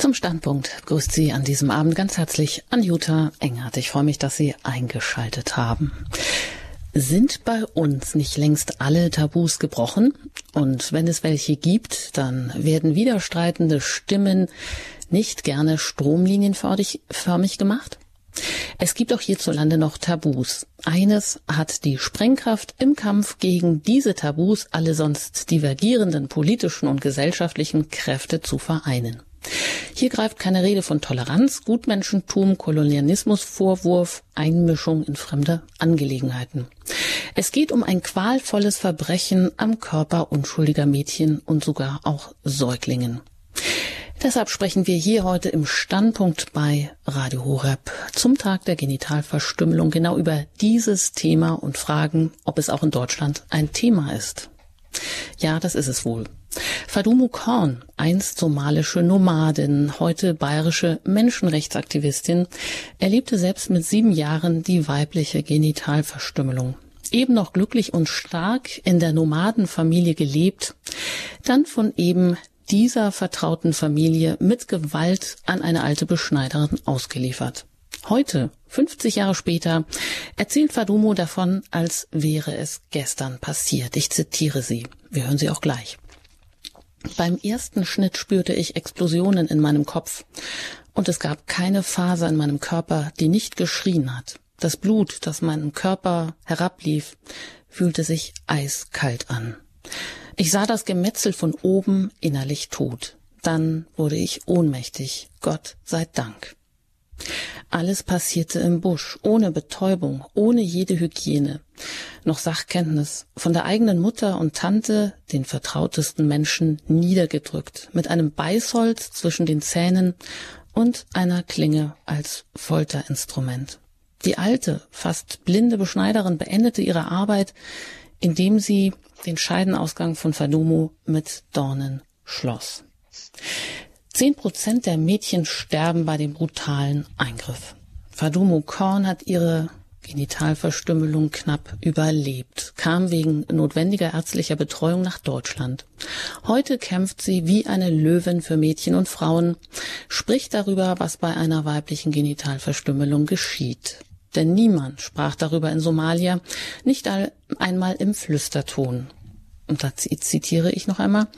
Zum Standpunkt grüßt Sie an diesem Abend ganz herzlich Anjuta Engert. Ich freue mich, dass Sie eingeschaltet haben. Sind bei uns nicht längst alle Tabus gebrochen? Und wenn es welche gibt, dann werden widerstreitende Stimmen nicht gerne stromlinienförmig gemacht? Es gibt auch hierzulande noch Tabus. Eines hat die Sprengkraft im Kampf gegen diese Tabus, alle sonst divergierenden politischen und gesellschaftlichen Kräfte zu vereinen. Hier greift keine Rede von Toleranz, Gutmenschentum, Kolonialismus, Vorwurf, Einmischung in fremde Angelegenheiten. Es geht um ein qualvolles Verbrechen am Körper unschuldiger Mädchen und sogar auch Säuglingen. Deshalb sprechen wir hier heute im Standpunkt bei Radio Horeb zum Tag der Genitalverstümmelung genau über dieses Thema und fragen, ob es auch in Deutschland ein Thema ist. Ja, das ist es wohl. Fadumu Korn, einst somalische Nomadin, heute bayerische Menschenrechtsaktivistin, erlebte selbst mit sieben Jahren die weibliche Genitalverstümmelung. Eben noch glücklich und stark in der Nomadenfamilie gelebt, dann von eben dieser vertrauten Familie mit Gewalt an eine alte Beschneiderin ausgeliefert. Heute, 50 Jahre später, erzählt Fadumo davon, als wäre es gestern passiert. Ich zitiere sie. Wir hören sie auch gleich. Beim ersten Schnitt spürte ich Explosionen in meinem Kopf und es gab keine Faser in meinem Körper, die nicht geschrien hat. Das Blut, das meinem Körper herablief, fühlte sich eiskalt an. Ich sah das Gemetzel von oben innerlich tot. Dann wurde ich ohnmächtig. Gott sei Dank. Alles passierte im Busch, ohne Betäubung, ohne jede Hygiene, noch Sachkenntnis, von der eigenen Mutter und Tante, den vertrautesten Menschen, niedergedrückt, mit einem Beißholz zwischen den Zähnen und einer Klinge als Folterinstrument. Die alte, fast blinde Beschneiderin beendete ihre Arbeit, indem sie den Scheidenausgang von Fadumo mit Dornen schloss. Zehn Prozent der Mädchen sterben bei dem brutalen Eingriff. Fadumo Korn hat ihre Genitalverstümmelung knapp überlebt, kam wegen notwendiger ärztlicher Betreuung nach Deutschland. Heute kämpft sie wie eine Löwin für Mädchen und Frauen, spricht darüber, was bei einer weiblichen Genitalverstümmelung geschieht. Denn niemand sprach darüber in Somalia, nicht einmal im Flüsterton. Und da zitiere ich noch einmal,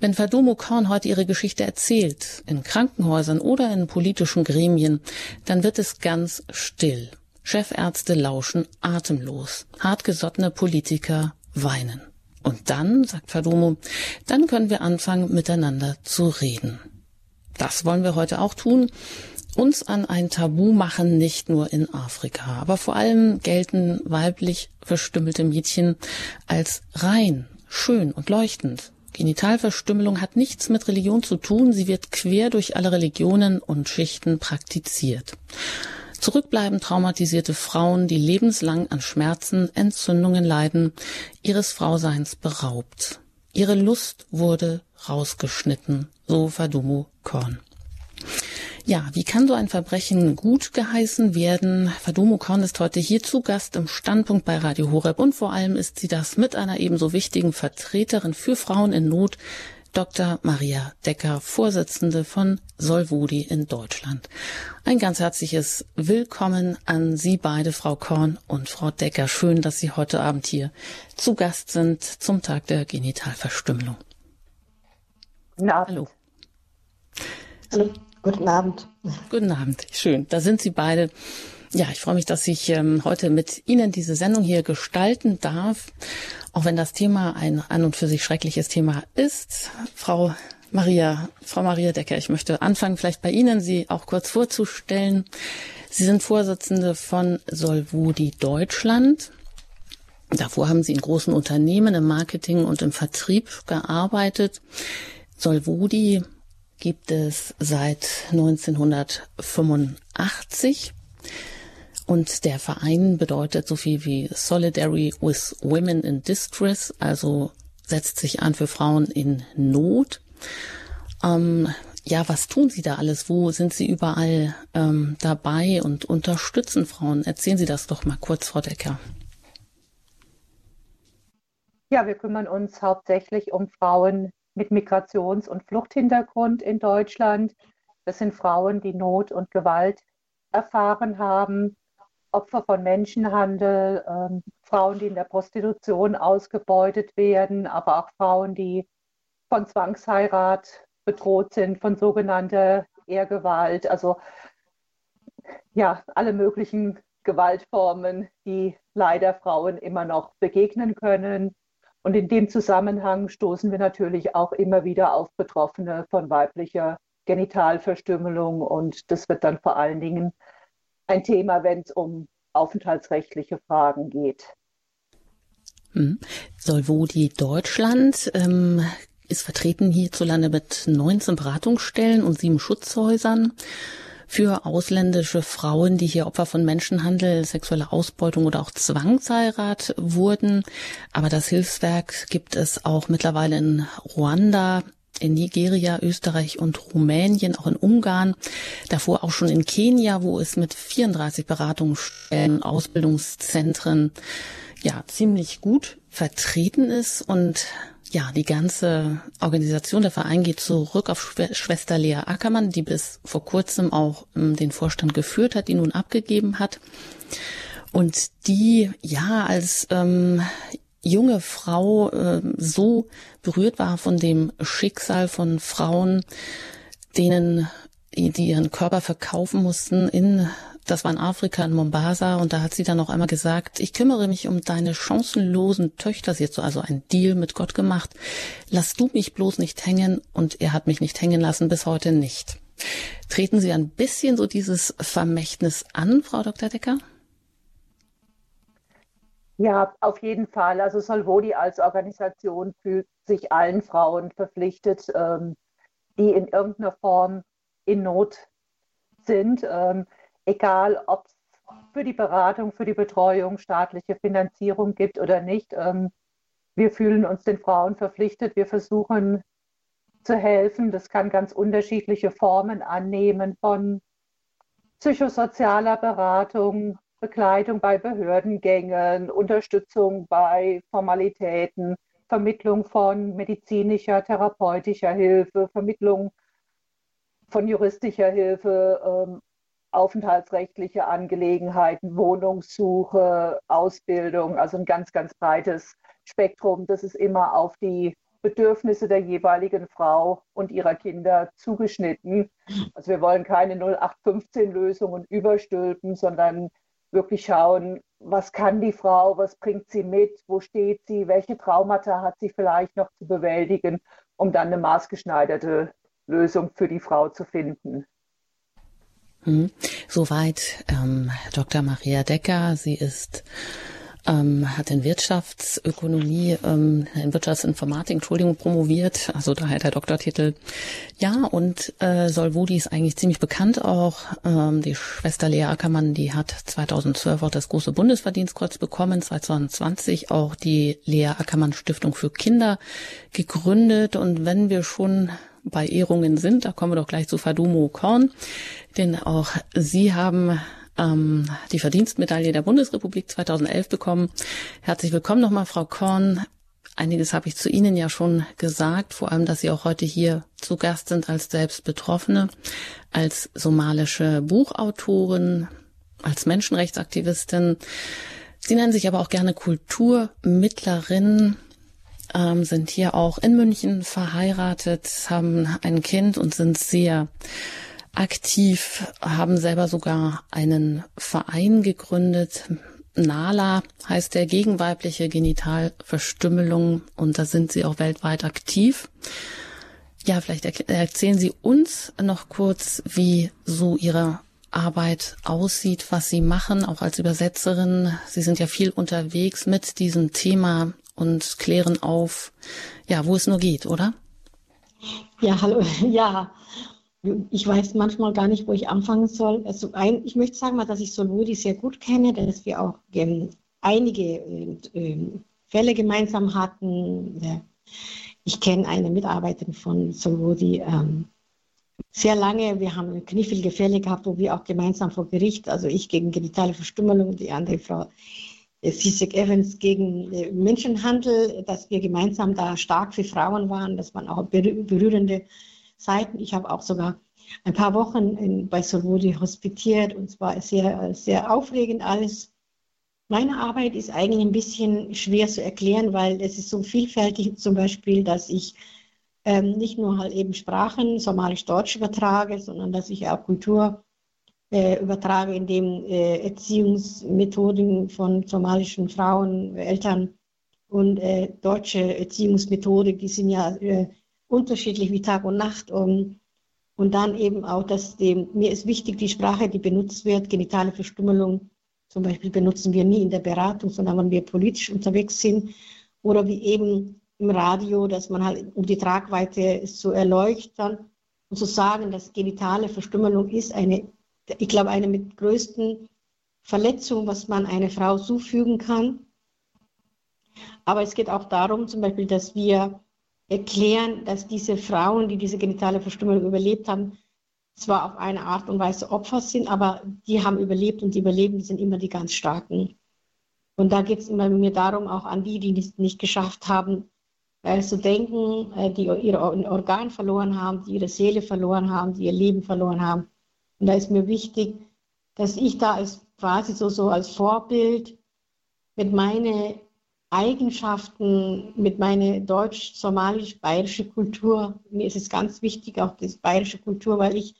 wenn Fadumo Korn heute ihre Geschichte erzählt, in Krankenhäusern oder in politischen Gremien, dann wird es ganz still. Chefärzte lauschen atemlos, hartgesottene Politiker weinen. Und dann, sagt Fadumo, dann können wir anfangen, miteinander zu reden. Das wollen wir heute auch tun uns an ein Tabu machen, nicht nur in Afrika. Aber vor allem gelten weiblich verstümmelte Mädchen als rein, schön und leuchtend. Genitalverstümmelung hat nichts mit Religion zu tun, sie wird quer durch alle Religionen und Schichten praktiziert. Zurückbleiben traumatisierte Frauen, die lebenslang an Schmerzen, Entzündungen leiden, ihres Frauseins beraubt. Ihre Lust wurde rausgeschnitten, so Fadumu Korn. Ja, wie kann so ein Verbrechen gut geheißen werden? Fadumo Korn ist heute hier zu Gast im Standpunkt bei Radio Horeb und vor allem ist sie das mit einer ebenso wichtigen Vertreterin für Frauen in Not, Dr. Maria Decker, Vorsitzende von Solvudi in Deutschland. Ein ganz herzliches Willkommen an Sie beide, Frau Korn und Frau Decker. Schön, dass Sie heute Abend hier zu Gast sind zum Tag der Genitalverstümmelung. Na, hallo. Hallo. Guten Abend. Guten Abend. Schön. Da sind Sie beide. Ja, ich freue mich, dass ich ähm, heute mit Ihnen diese Sendung hier gestalten darf, auch wenn das Thema ein an und für sich schreckliches Thema ist. Frau Maria, Frau Maria Decker, ich möchte anfangen, vielleicht bei Ihnen Sie auch kurz vorzustellen. Sie sind Vorsitzende von Solvudi Deutschland. Davor haben Sie in großen Unternehmen im Marketing und im Vertrieb gearbeitet. Solvudi gibt es seit 1985. Und der Verein bedeutet so viel wie Solidary with Women in Distress, also setzt sich an für Frauen in Not. Ähm, ja, was tun Sie da alles? Wo sind Sie überall ähm, dabei und unterstützen Frauen? Erzählen Sie das doch mal kurz, Frau Decker. Ja, wir kümmern uns hauptsächlich um Frauen mit Migrations- und Fluchthintergrund in Deutschland. Das sind Frauen, die Not und Gewalt erfahren haben, Opfer von Menschenhandel, ähm, Frauen, die in der Prostitution ausgebeutet werden, aber auch Frauen, die von Zwangsheirat bedroht sind, von sogenannter Ehrgewalt. Also ja, alle möglichen Gewaltformen, die leider Frauen immer noch begegnen können. Und in dem Zusammenhang stoßen wir natürlich auch immer wieder auf Betroffene von weiblicher Genitalverstümmelung. Und das wird dann vor allen Dingen ein Thema, wenn es um aufenthaltsrechtliche Fragen geht. Hm. Solvodi Deutschland ähm, ist vertreten hierzulande mit 19 Beratungsstellen und sieben Schutzhäusern für ausländische Frauen, die hier Opfer von Menschenhandel, sexueller Ausbeutung oder auch Zwangsheirat wurden. Aber das Hilfswerk gibt es auch mittlerweile in Ruanda, in Nigeria, Österreich und Rumänien, auch in Ungarn, davor auch schon in Kenia, wo es mit 34 Beratungsstellen, Ausbildungszentren ja ziemlich gut vertreten ist und ja, die ganze Organisation, der Verein geht zurück auf Schwester Lea Ackermann, die bis vor kurzem auch ähm, den Vorstand geführt hat, die nun abgegeben hat. Und die, ja, als ähm, junge Frau äh, so berührt war von dem Schicksal von Frauen, denen, die ihren Körper verkaufen mussten in das war in Afrika, in Mombasa. Und da hat sie dann noch einmal gesagt, ich kümmere mich um deine chancenlosen Töchter. Sie hat so also einen Deal mit Gott gemacht. Lass du mich bloß nicht hängen. Und er hat mich nicht hängen lassen, bis heute nicht. Treten Sie ein bisschen so dieses Vermächtnis an, Frau Dr. Decker? Ja, auf jeden Fall. Also Solvodi als Organisation fühlt sich allen Frauen verpflichtet, ähm, die in irgendeiner Form in Not sind. Egal ob es für die Beratung, für die Betreuung staatliche Finanzierung gibt oder nicht. Ähm, wir fühlen uns den Frauen verpflichtet. Wir versuchen zu helfen. Das kann ganz unterschiedliche Formen annehmen von psychosozialer Beratung, Begleitung bei Behördengängen, Unterstützung bei Formalitäten, Vermittlung von medizinischer, therapeutischer Hilfe, Vermittlung von juristischer Hilfe, ähm, aufenthaltsrechtliche Angelegenheiten, Wohnungssuche, Ausbildung, also ein ganz, ganz breites Spektrum. Das ist immer auf die Bedürfnisse der jeweiligen Frau und ihrer Kinder zugeschnitten. Also wir wollen keine 0815-Lösungen überstülpen, sondern wirklich schauen, was kann die Frau, was bringt sie mit, wo steht sie, welche Traumata hat sie vielleicht noch zu bewältigen, um dann eine maßgeschneiderte Lösung für die Frau zu finden. Hm. Soweit ähm, Dr. Maria Decker. Sie ist ähm, hat in Wirtschaftsökonomie, ähm, in Wirtschaftsinformatik, Entschuldigung, promoviert, also daher der Doktortitel. Ja, und äh, Solvodi ist eigentlich ziemlich bekannt auch. Ähm, die Schwester Lea Ackermann, die hat 2012 auch das große Bundesverdienstkreuz bekommen, 2020 auch die Lea Ackermann Stiftung für Kinder gegründet. Und wenn wir schon bei Ehrungen sind, da kommen wir doch gleich zu Fadumo Korn, denn auch Sie haben ähm, die Verdienstmedaille der Bundesrepublik 2011 bekommen. Herzlich willkommen nochmal, Frau Korn. Einiges habe ich zu Ihnen ja schon gesagt, vor allem, dass Sie auch heute hier zu Gast sind als selbst Betroffene, als somalische Buchautorin, als Menschenrechtsaktivistin. Sie nennen sich aber auch gerne Kulturmittlerin ähm, sind hier auch in München verheiratet, haben ein Kind und sind sehr aktiv, haben selber sogar einen Verein gegründet. NALA heißt der gegenweibliche Genitalverstümmelung und da sind sie auch weltweit aktiv. Ja, vielleicht erzählen Sie uns noch kurz, wie so Ihre Arbeit aussieht, was Sie machen, auch als Übersetzerin. Sie sind ja viel unterwegs mit diesem Thema und klären auf, ja, wo es nur geht, oder? Ja, hallo, ja. Ich weiß manchmal gar nicht, wo ich anfangen soll. Also ein, ich möchte sagen mal, dass ich Solvodi sehr gut kenne, dass wir auch ähm, einige äh, Fälle gemeinsam hatten. Ich kenne eine Mitarbeiterin von Solvodi ähm, sehr lange. Wir haben knifflige Fälle gehabt, wo wir auch gemeinsam vor Gericht, also ich gegen genitale Verstümmelung, die andere Frau Sisek Evans gegen äh, Menschenhandel, dass wir gemeinsam da stark für Frauen waren. Das waren auch berührende Seiten. Ich habe auch sogar ein paar Wochen in, bei Solvodi hospitiert und es war sehr, sehr aufregend alles. Meine Arbeit ist eigentlich ein bisschen schwer zu erklären, weil es ist so vielfältig, zum Beispiel, dass ich ähm, nicht nur halt eben Sprachen, somalisch-deutsch übertrage, sondern dass ich auch Kultur äh, übertrage, indem äh, Erziehungsmethoden von somalischen Frauen, Eltern. Und äh, deutsche Erziehungsmethodik, die sind ja äh, unterschiedlich wie Tag und Nacht. Und, und dann eben auch, dass dem, mir ist wichtig, die Sprache, die benutzt wird, genitale Verstümmelung. Zum Beispiel benutzen wir nie in der Beratung, sondern wenn wir politisch unterwegs sind. Oder wie eben im Radio, dass man halt um die Tragweite zu erleuchten und zu sagen, dass genitale Verstümmelung ist eine, ich glaube, eine mit größten Verletzungen, was man einer Frau zufügen kann. Aber es geht auch darum, zum Beispiel, dass wir erklären, dass diese Frauen, die diese genitale Verstümmelung überlebt haben, zwar auf eine Art und Weise Opfer sind, aber die haben überlebt und die Überlebenden sind immer die ganz Starken. Und da geht es immer mir darum, auch an die, die es nicht geschafft haben, äh, zu denken, äh, die ihre Organe verloren haben, die ihre Seele verloren haben, die ihr Leben verloren haben. Und da ist mir wichtig, dass ich da als quasi so, so als Vorbild mit meinen Eigenschaften, mit meiner deutsch-somalisch-bayerische Kultur, mir ist es ganz wichtig, auch die bayerische Kultur, weil ich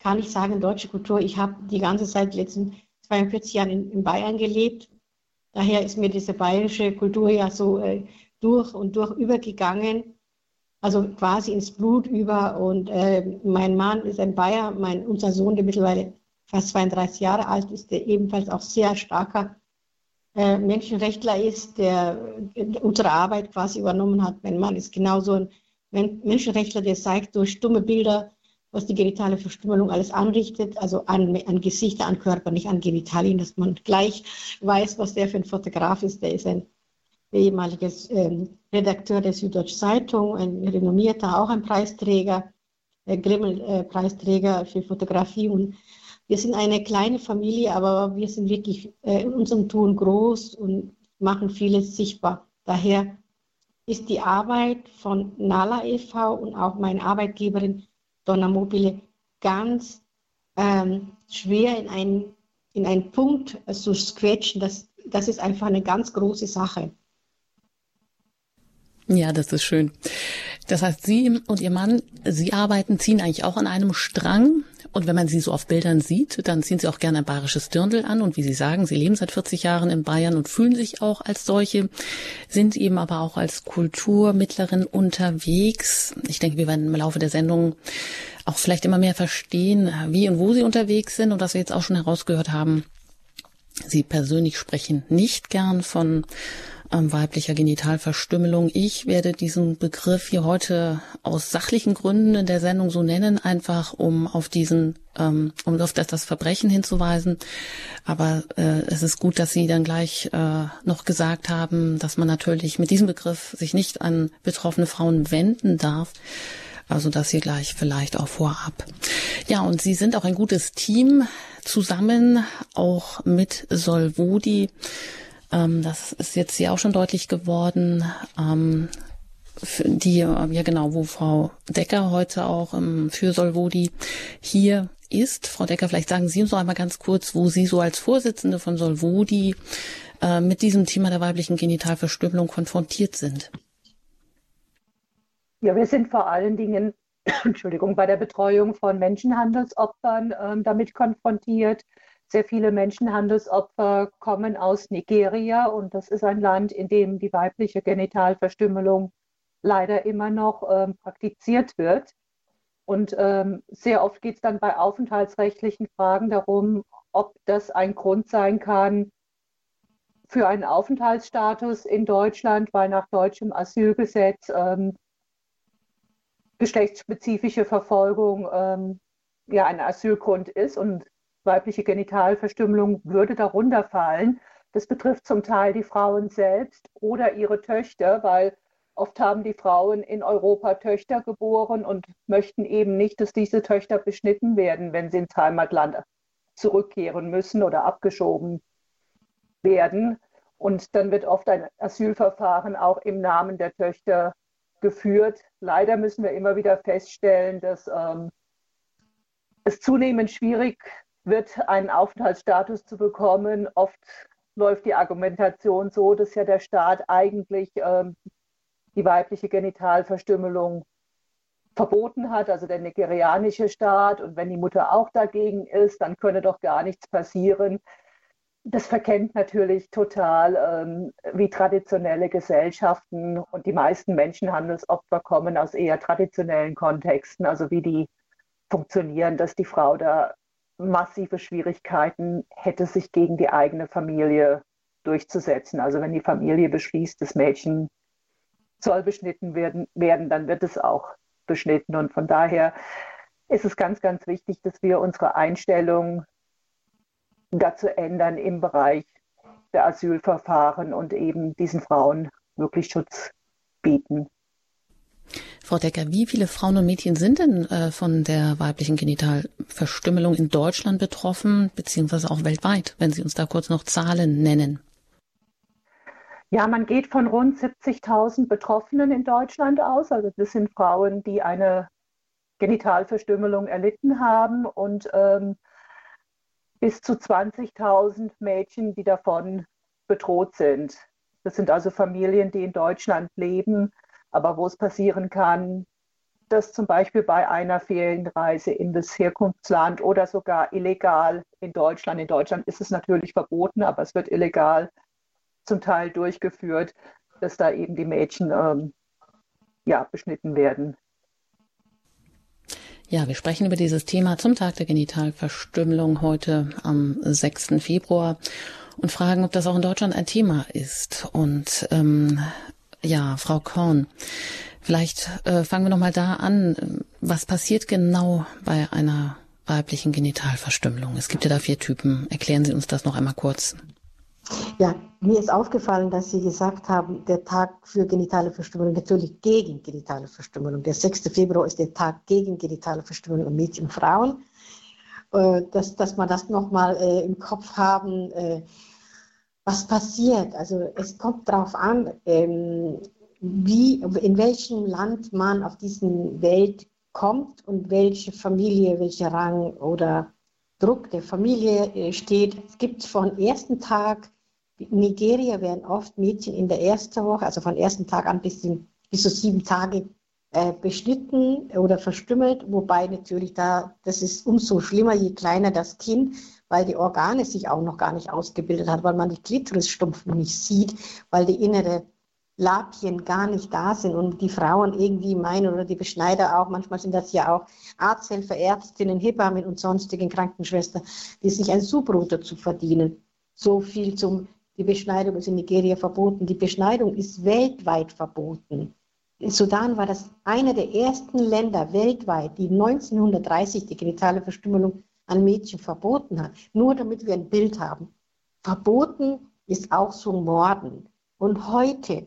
kann nicht sagen, deutsche Kultur, ich habe die ganze Zeit, die letzten 42 Jahre in, in, Bayern gelebt. Daher ist mir diese bayerische Kultur ja so äh, durch und durch übergegangen, also quasi ins Blut über. Und äh, mein Mann ist ein Bayer, mein, unser Sohn, der mittlerweile fast 32 Jahre alt ist, der ebenfalls auch sehr starker äh, Menschenrechtler ist, der äh, unsere Arbeit quasi übernommen hat. Mein Mann ist genauso ein Menschenrechtler, der zeigt durch dumme Bilder, was die genitale Verstümmelung alles anrichtet, also an, an Gesichter, an Körper, nicht an Genitalien, dass man gleich weiß, was der für ein Fotograf ist. Der ist ein ehemaliger ähm, Redakteur der Süddeutschen Zeitung, ein renommierter, auch ein Preisträger, äh, Grimmel-Preisträger äh, für Fotografie. Und wir sind eine kleine Familie, aber wir sind wirklich äh, in unserem Tun groß und machen vieles sichtbar. Daher ist die Arbeit von Nala e.V. und auch meine Arbeitgeberin Donna Mobile ganz ähm, schwer in einen, in einen Punkt zu scratchen. Das, das ist einfach eine ganz große Sache. Ja, das ist schön. Das heißt, Sie und Ihr Mann, Sie arbeiten, ziehen eigentlich auch an einem Strang. Und wenn man Sie so auf Bildern sieht, dann ziehen Sie auch gerne ein bayerisches Dirndl an. Und wie Sie sagen, Sie leben seit 40 Jahren in Bayern und fühlen sich auch als solche, sind eben aber auch als Kulturmittlerin unterwegs. Ich denke, wir werden im Laufe der Sendung auch vielleicht immer mehr verstehen, wie und wo Sie unterwegs sind. Und was wir jetzt auch schon herausgehört haben, Sie persönlich sprechen nicht gern von ähm, weiblicher Genitalverstümmelung. Ich werde diesen Begriff hier heute aus sachlichen Gründen in der Sendung so nennen, einfach um auf diesen, ähm, um auf das, das Verbrechen hinzuweisen. Aber äh, es ist gut, dass Sie dann gleich äh, noch gesagt haben, dass man natürlich mit diesem Begriff sich nicht an betroffene Frauen wenden darf. Also das hier gleich vielleicht auch vorab. Ja, und Sie sind auch ein gutes Team zusammen, auch mit Solvodi. Ähm, das ist jetzt hier auch schon deutlich geworden. Ähm, die, ja genau, wo Frau Decker heute auch ähm, für Solvodi hier ist. Frau Decker, vielleicht sagen Sie uns noch einmal ganz kurz, wo Sie so als Vorsitzende von Solvodi äh, mit diesem Thema der weiblichen Genitalverstümmelung konfrontiert sind. Ja, wir sind vor allen Dingen, Entschuldigung, bei der Betreuung von Menschenhandelsopfern äh, damit konfrontiert. Sehr viele Menschenhandelsopfer kommen aus Nigeria und das ist ein Land, in dem die weibliche Genitalverstümmelung leider immer noch ähm, praktiziert wird. Und ähm, sehr oft geht es dann bei aufenthaltsrechtlichen Fragen darum, ob das ein Grund sein kann für einen Aufenthaltsstatus in Deutschland, weil nach deutschem Asylgesetz ähm, geschlechtsspezifische Verfolgung ähm, ja ein Asylgrund ist. Und weibliche Genitalverstümmelung würde darunter fallen. Das betrifft zum Teil die Frauen selbst oder ihre Töchter, weil oft haben die Frauen in Europa Töchter geboren und möchten eben nicht, dass diese Töchter beschnitten werden, wenn sie ins Heimatland zurückkehren müssen oder abgeschoben werden. Und dann wird oft ein Asylverfahren auch im Namen der Töchter geführt. Leider müssen wir immer wieder feststellen, dass ähm, es zunehmend schwierig wird, einen Aufenthaltsstatus zu bekommen. Oft läuft die Argumentation so, dass ja der Staat eigentlich ähm, die weibliche Genitalverstümmelung verboten hat, also der nigerianische Staat. Und wenn die Mutter auch dagegen ist, dann könne doch gar nichts passieren. Das verkennt natürlich total, ähm, wie traditionelle Gesellschaften und die meisten Menschenhandelsopfer kommen aus eher traditionellen Kontexten, also wie die funktionieren, dass die Frau da massive Schwierigkeiten hätte, sich gegen die eigene Familie durchzusetzen. Also wenn die Familie beschließt, das Mädchen soll beschnitten werden, werden, dann wird es auch beschnitten. Und von daher ist es ganz, ganz wichtig, dass wir unsere Einstellung dazu ändern im Bereich der Asylverfahren und eben diesen Frauen wirklich Schutz bieten. Frau Decker, wie viele Frauen und Mädchen sind denn äh, von der weiblichen Genitalverstümmelung in Deutschland betroffen, beziehungsweise auch weltweit, wenn Sie uns da kurz noch Zahlen nennen? Ja, man geht von rund 70.000 Betroffenen in Deutschland aus. Also das sind Frauen, die eine Genitalverstümmelung erlitten haben und ähm, bis zu 20.000 Mädchen, die davon bedroht sind. Das sind also Familien, die in Deutschland leben, aber wo es passieren kann, dass zum Beispiel bei einer Ferienreise in das Herkunftsland oder sogar illegal in Deutschland, in Deutschland ist es natürlich verboten, aber es wird illegal zum Teil durchgeführt, dass da eben die Mädchen ähm, ja, beschnitten werden. Ja, wir sprechen über dieses Thema zum Tag der Genitalverstümmelung heute am 6. Februar und fragen, ob das auch in Deutschland ein Thema ist. Und ähm, ja, Frau Korn, vielleicht äh, fangen wir noch mal da an. Was passiert genau bei einer weiblichen Genitalverstümmelung? Es gibt ja da vier Typen. Erklären Sie uns das noch einmal kurz. Ja, mir ist aufgefallen, dass Sie gesagt haben, der Tag für genitale Verstümmelung, natürlich gegen genitale Verstümmelung. Der 6. Februar ist der Tag gegen genitale Verstümmelung an Mädchen und Frauen. Äh, dass, dass man das nochmal äh, im Kopf haben, äh, was passiert. Also es kommt darauf an, ähm, wie, in welchem Land man auf diesen Welt kommt und welche Familie, welcher Rang oder Druck der Familie äh, steht. Es gibt von ersten Tag in Nigeria werden oft Mädchen in der ersten Woche, also von ersten Tag an bis, in, bis zu sieben Tage äh, beschnitten oder verstümmelt, wobei natürlich da, das ist umso schlimmer, je kleiner das Kind, weil die Organe sich auch noch gar nicht ausgebildet hat, weil man die Klitorisstumpf nicht sieht, weil die innere Labien gar nicht da sind und die Frauen irgendwie meinen oder die Beschneider auch, manchmal sind das ja auch Arzthelfer, Ärztinnen, Hebammen und sonstigen Krankenschwestern, die sich ein Subbrot zu verdienen. So viel zum die Beschneidung ist in Nigeria verboten. Die Beschneidung ist weltweit verboten. In Sudan war das eine der ersten Länder weltweit, die 1930 die genitale Verstümmelung an Mädchen verboten hat. Nur damit wir ein Bild haben. Verboten ist auch so Morden. Und heute,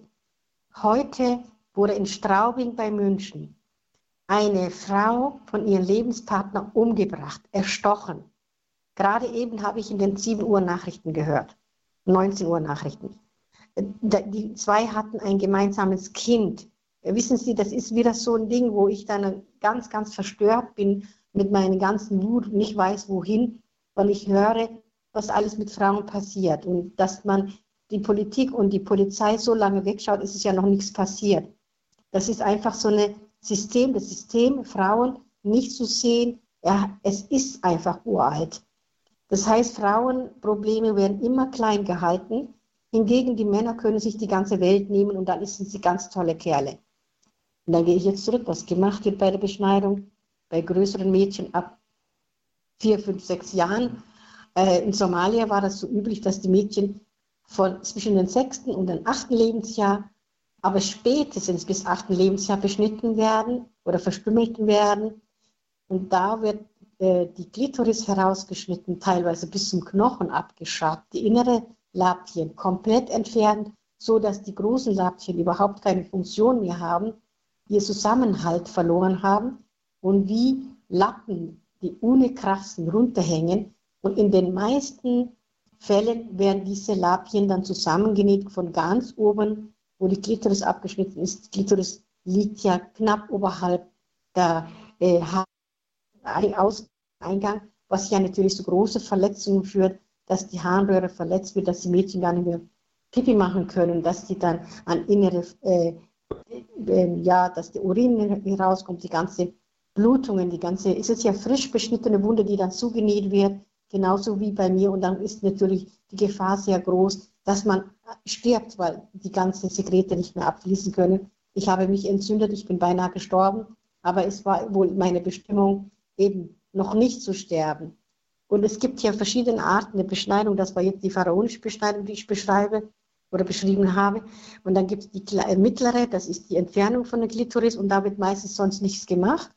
heute wurde in Straubing bei München eine Frau von ihrem Lebenspartner umgebracht, erstochen. Gerade eben habe ich in den 7 Uhr Nachrichten gehört. 19 Uhr Nachrichten. Die zwei hatten ein gemeinsames Kind. Wissen Sie, das ist wieder so ein Ding, wo ich dann ganz, ganz verstört bin mit meinen ganzen Wut nicht weiß, wohin, weil ich höre, was alles mit Frauen passiert. Und dass man die Politik und die Polizei so lange wegschaut, ist es ja noch nichts passiert. Das ist einfach so ein System, das System, Frauen nicht zu sehen, ja, es ist einfach uralt. Das heißt, Frauenprobleme werden immer klein gehalten. Hingegen die Männer können sich die ganze Welt nehmen und dann sind sie ganz tolle Kerle. Und dann gehe ich jetzt zurück, was gemacht wird bei der Beschneidung, bei größeren Mädchen ab vier, fünf, sechs Jahren. Äh, in Somalia war das so üblich, dass die Mädchen von zwischen dem sechsten und dem achten Lebensjahr, aber spätestens bis achten Lebensjahr beschnitten werden oder verstümmelt werden. Und da wird äh, die Klitoris herausgeschnitten, teilweise bis zum Knochen abgeschabt, die innere Labien komplett entfernt, so dass die großen Labien überhaupt keine Funktion mehr haben, ihr Zusammenhalt verloren haben und wie Lappen, die ohne Krassen runterhängen. Und in den meisten Fällen werden diese Labien dann zusammengenäht von ganz oben, wo die Klitoris abgeschnitten ist. Die Klitoris liegt ja knapp oberhalb der äh, Scheideingang, was ja natürlich zu großen Verletzungen führt, dass die Harnröhre verletzt wird, dass die Mädchen gar nicht mehr Pipi machen können, dass die dann an innere, äh, äh, ja, dass der Urin herauskommt, die ganze Blutungen, die ganze, ist es ja frisch beschnittene Wunde, die dann zugenäht wird, genauso wie bei mir. Und dann ist natürlich die Gefahr sehr groß, dass man stirbt, weil die ganzen Sekrete nicht mehr abfließen können. Ich habe mich entzündet, ich bin beinahe gestorben, aber es war wohl meine Bestimmung, eben noch nicht zu sterben. Und es gibt ja verschiedene Arten der Beschneidung. Das war jetzt die pharaonische Beschneidung, die ich beschreibe oder beschrieben habe. Und dann gibt es die mittlere, das ist die Entfernung von der Klitoris und da wird meistens sonst nichts gemacht.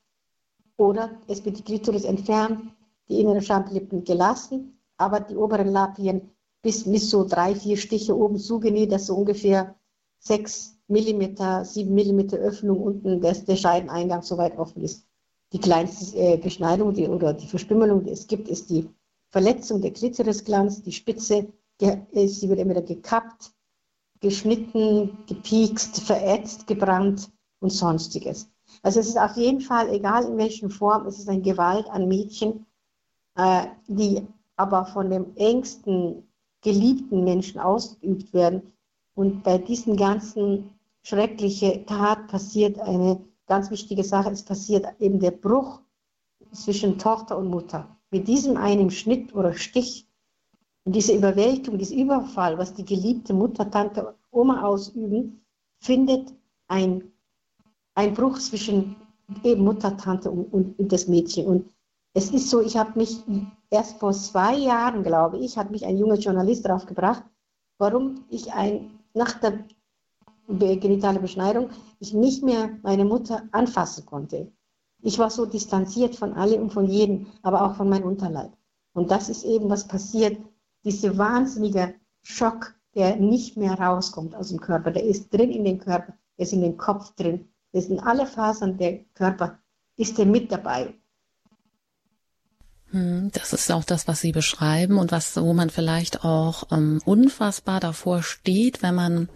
Oder es wird die Klitoris entfernt, die inneren Schamlippen gelassen, aber die oberen Lapien bis, bis so drei, vier Stiche oben zugenäht, dass so ungefähr sechs Millimeter, sieben Millimeter Öffnung unten, dass der Scheideneingang so weit offen ist. Die kleinste äh, Beschneidung die, oder die Verstümmelung, die es gibt, ist die Verletzung der Klitorisglanz, die Spitze, die, sie wird immer wieder gekappt, geschnitten, gepiekst, verätzt, gebrannt und sonstiges. Also es ist auf jeden Fall, egal in welcher Form, es ist eine Gewalt an Mädchen, äh, die aber von dem engsten, geliebten Menschen ausgeübt werden. Und bei diesen ganzen schrecklichen Tat passiert eine ganz wichtige Sache, es passiert eben der Bruch zwischen Tochter und Mutter. Mit diesem einen Schnitt oder Stich und diese Überwältigung, dieser Überfall, was die geliebte Mutter, Tante, Oma ausüben, findet ein, ein Bruch zwischen eben Mutter, Tante und, und, und das Mädchen. Und es ist so, ich habe mich erst vor zwei Jahren, glaube ich, hat mich ein junger Journalist darauf gebracht, warum ich ein, nach der genitale Beschneidung ich nicht mehr meine Mutter anfassen konnte. Ich war so distanziert von allem und von jedem, aber auch von meinem Unterleib. Und das ist eben, was passiert, dieser wahnsinnige Schock, der nicht mehr rauskommt aus dem Körper, der ist drin in den Körper, der ist in den Kopf drin, ist in alle Fasern der Körper, ist er mit dabei. Hm, das ist auch das, was Sie beschreiben und was, wo man vielleicht auch ähm, unfassbar davor steht, wenn man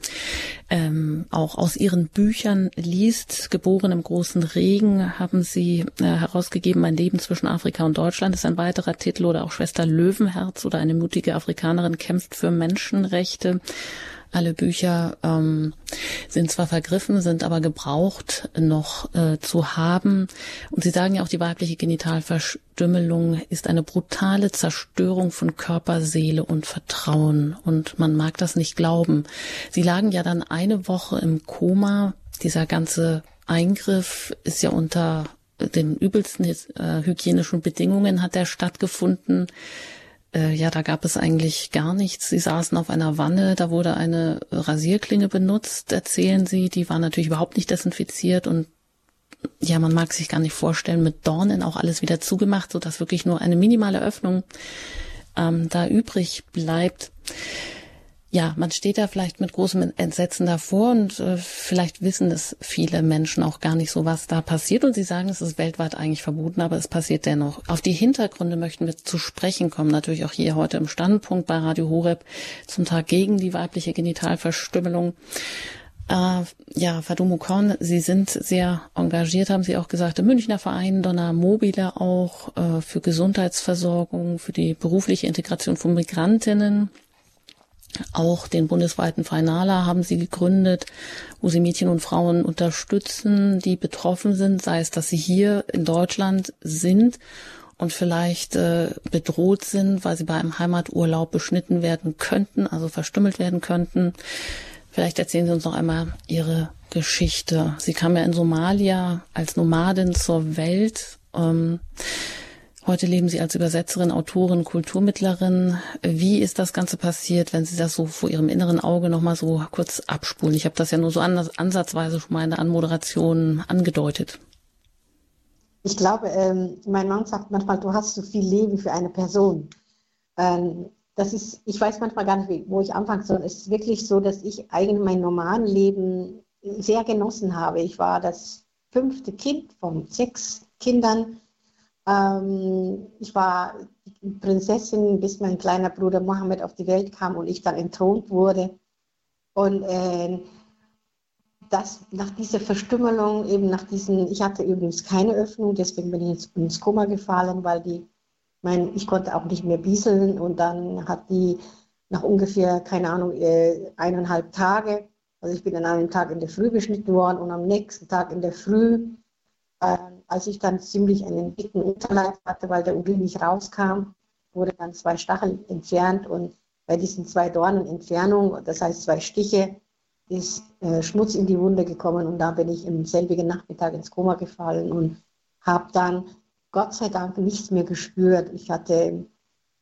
ähm, auch aus Ihren Büchern liest. Geboren im großen Regen haben Sie äh, herausgegeben, Mein Leben zwischen Afrika und Deutschland ist ein weiterer Titel oder auch Schwester Löwenherz oder eine mutige Afrikanerin kämpft für Menschenrechte. Alle Bücher ähm, sind zwar vergriffen, sind aber gebraucht noch äh, zu haben. Und Sie sagen ja auch, die weibliche Genitalverstümmelung ist eine brutale Zerstörung von Körper, Seele und Vertrauen. Und man mag das nicht glauben. Sie lagen ja dann eine Woche im Koma. Dieser ganze Eingriff ist ja unter den übelsten äh, hygienischen Bedingungen hat er stattgefunden. Äh, ja, da gab es eigentlich gar nichts. Sie saßen auf einer Wanne, da wurde eine Rasierklinge benutzt, erzählen sie. Die war natürlich überhaupt nicht desinfiziert und ja, man mag sich gar nicht vorstellen, mit Dornen auch alles wieder zugemacht, so dass wirklich nur eine minimale Öffnung ähm, da übrig bleibt ja, man steht da vielleicht mit großem Entsetzen davor und äh, vielleicht wissen es viele Menschen auch gar nicht so, was da passiert. Und sie sagen, es ist weltweit eigentlich verboten, aber es passiert dennoch. Auf die Hintergründe möchten wir zu sprechen kommen, natürlich auch hier heute im Standpunkt bei Radio Horeb zum Tag gegen die weibliche Genitalverstümmelung. Äh, ja, Fadumo Korn, Sie sind sehr engagiert, haben Sie auch gesagt, im Münchner Verein Donna Mobile auch äh, für Gesundheitsversorgung, für die berufliche Integration von Migrantinnen auch den bundesweiten Finala haben sie gegründet, wo sie Mädchen und Frauen unterstützen, die betroffen sind, sei es, dass sie hier in Deutschland sind und vielleicht äh, bedroht sind, weil sie bei einem Heimaturlaub beschnitten werden könnten, also verstümmelt werden könnten. Vielleicht erzählen Sie uns noch einmal Ihre Geschichte. Sie kam ja in Somalia als Nomadin zur Welt. Ähm, Heute leben Sie als Übersetzerin, Autorin, Kulturmittlerin. Wie ist das Ganze passiert, wenn Sie das so vor Ihrem inneren Auge nochmal so kurz abspulen? Ich habe das ja nur so ansatzweise schon mal in der Anmoderation angedeutet. Ich glaube, ähm, mein Mann sagt manchmal, du hast so viel Leben für eine Person. Ähm, das ist, ich weiß manchmal gar nicht, wo ich anfangen soll. Es ist wirklich so, dass ich eigentlich mein normales Leben sehr genossen habe. Ich war das fünfte Kind von sechs Kindern ähm, ich war Prinzessin, bis mein kleiner Bruder Mohammed auf die Welt kam und ich dann entthront wurde. Und äh, das, nach dieser Verstümmelung, eben nach diesen, ich hatte übrigens keine Öffnung, deswegen bin ich ins, ins Koma gefallen, weil die mein, ich konnte auch nicht mehr bieseln und dann hat die nach ungefähr, keine Ahnung, äh, eineinhalb Tage, also ich bin an einem Tag in der Früh beschnitten worden und am nächsten Tag in der Früh, äh, als ich dann ziemlich einen dicken Unterleib hatte, weil der Urin nicht rauskam, wurde dann zwei Stacheln entfernt und bei diesen zwei Dornen Entfernung, das heißt zwei Stiche, ist äh, Schmutz in die Wunde gekommen und da bin ich im selbigen Nachmittag ins Koma gefallen und habe dann Gott sei Dank nichts mehr gespürt. Ich hatte,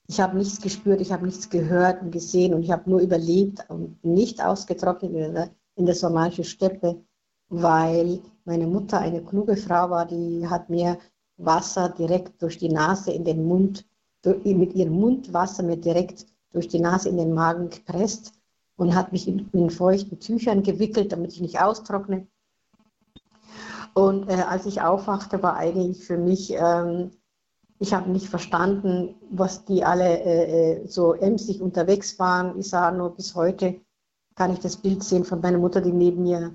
ich habe nichts gespürt, ich habe nichts gehört und gesehen und ich habe nur überlebt und nicht ausgetrocknet in der, in der somalischen Steppe, weil meine Mutter eine kluge Frau war, die hat mir Wasser direkt durch die Nase in den Mund, mit ihrem Mund Wasser mir direkt durch die Nase in den Magen gepresst und hat mich in, in feuchten Tüchern gewickelt, damit ich nicht austrockne. Und äh, als ich aufwachte, war eigentlich für mich, ähm, ich habe nicht verstanden, was die alle äh, äh, so emsig unterwegs waren. Ich sah nur bis heute, kann ich das Bild sehen von meiner Mutter, die neben mir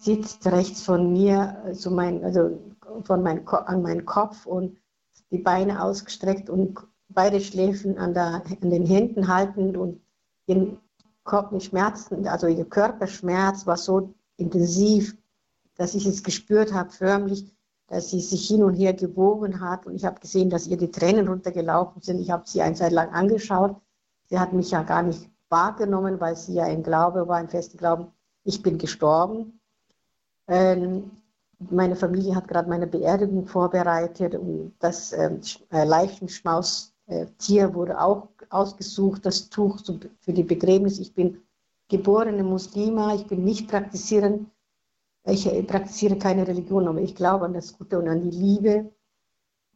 sitzt, rechts von mir, so mein, also von mein, an meinen Kopf und die Beine ausgestreckt und beide Schläfen an, der, an den Händen haltend und ihren Kopf mit Schmerzen, also ihr Körperschmerz war so intensiv, dass ich es gespürt habe, förmlich, dass sie sich hin und her gebogen hat und ich habe gesehen, dass ihr die Tränen runtergelaufen sind. Ich habe sie eine Zeit lang angeschaut. Sie hat mich ja gar nicht wahrgenommen, weil sie ja im Glaube war, im festen Glauben, ich bin gestorben. Ähm, meine Familie hat gerade meine Beerdigung vorbereitet und das ähm, äh, Leichenschmaus äh, wurde auch ausgesucht, das Tuch für die Begräbnis. Ich bin geborene Muslima, ich bin nicht praktizierend. Ich äh, praktiziere keine Religion, aber ich glaube an das Gute und an die Liebe.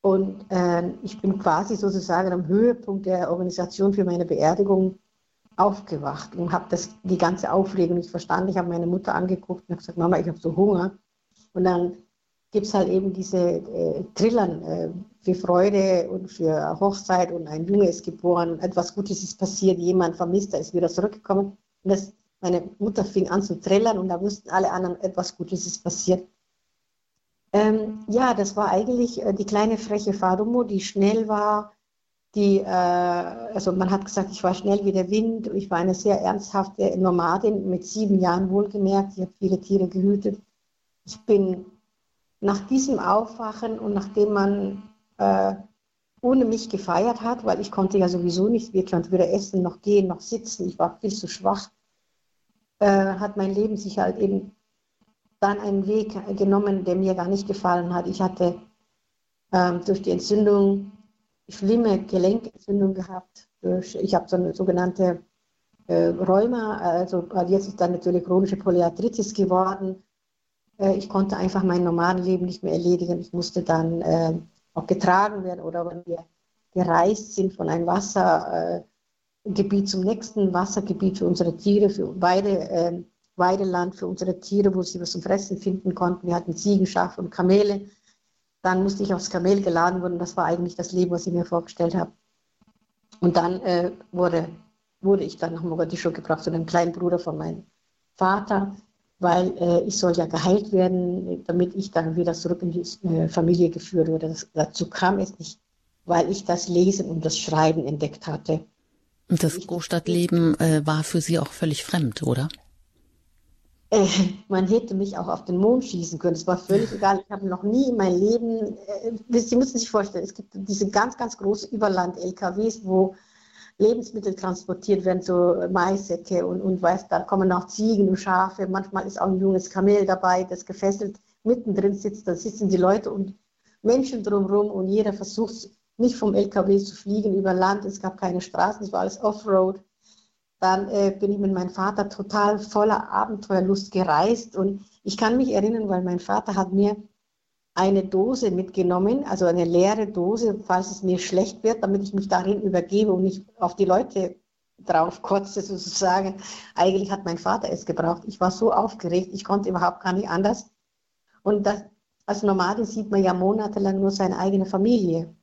Und äh, ich bin quasi sozusagen am Höhepunkt der Organisation für meine Beerdigung aufgewacht und habe die ganze Aufregung nicht verstanden. Ich habe meine Mutter angeguckt und habe gesagt, Mama, ich habe so Hunger. Und dann gibt es halt eben diese äh, Trillern äh, für Freude und für Hochzeit und ein Junge ist geboren etwas Gutes ist passiert, jemand vermisst, er ist wieder zurückgekommen. Und das, meine Mutter fing an zu trillern und da wussten alle anderen, etwas Gutes ist passiert. Ähm, ja, das war eigentlich äh, die kleine freche Farumo, die schnell war, die, äh, also man hat gesagt, ich war schnell wie der Wind, ich war eine sehr ernsthafte Nomadin, mit sieben Jahren wohlgemerkt, ich habe viele Tiere gehütet. Ich bin nach diesem Aufwachen und nachdem man äh, ohne mich gefeiert hat, weil ich konnte ja sowieso nicht wirklich weder essen noch gehen noch sitzen, ich war viel zu schwach, äh, hat mein Leben sich halt eben dann einen Weg genommen, der mir gar nicht gefallen hat. Ich hatte ähm, durch die Entzündung schlimme Gelenkentzündung gehabt. Durch, ich habe so eine sogenannte äh, Rheuma, also jetzt ist dann natürlich chronische Polyarthritis geworden äh, ich konnte einfach mein normales Leben nicht mehr erledigen. Ich musste dann äh, auch getragen werden oder wenn wir gereist sind von einem Wassergebiet äh, zum nächsten Wassergebiet für unsere Tiere, für Weide, äh, Weideland für unsere Tiere, wo sie was zum Fressen finden konnten. Wir hatten Ziegen, Schafe und Kamele. Dann musste ich aufs Kamel geladen werden. Das war eigentlich das Leben, was ich mir vorgestellt habe. Und dann äh, wurde, wurde ich dann nach Mogadischu gebracht zu einem kleinen Bruder von meinem Vater weil äh, ich soll ja geheilt werden, damit ich dann wieder zurück in die äh, Familie geführt werde. Das, dazu kam es nicht, weil ich das Lesen und das Schreiben entdeckt hatte. Und das Großstadtleben äh, war für Sie auch völlig fremd, oder? Äh, man hätte mich auch auf den Mond schießen können. Es war völlig egal. Ich habe noch nie in meinem Leben, äh, Sie müssen sich vorstellen, es gibt diese ganz, ganz großen Überland-LKWs, wo Lebensmittel transportiert werden, so Maissäcke und, und weiß, da kommen auch Ziegen und Schafe. Manchmal ist auch ein junges Kamel dabei, das gefesselt mittendrin sitzt. Da sitzen die Leute und Menschen drumherum und jeder versucht nicht vom LKW zu fliegen über Land. Es gab keine Straßen, es war alles Offroad. Dann äh, bin ich mit meinem Vater total voller Abenteuerlust gereist und ich kann mich erinnern, weil mein Vater hat mir eine Dose mitgenommen, also eine leere Dose, falls es mir schlecht wird, damit ich mich darin übergebe und nicht auf die Leute drauf kotze sozusagen. Eigentlich hat mein Vater es gebraucht. Ich war so aufgeregt, ich konnte überhaupt gar nicht anders. Und das, als Nomadin sieht man ja monatelang nur seine eigene Familie.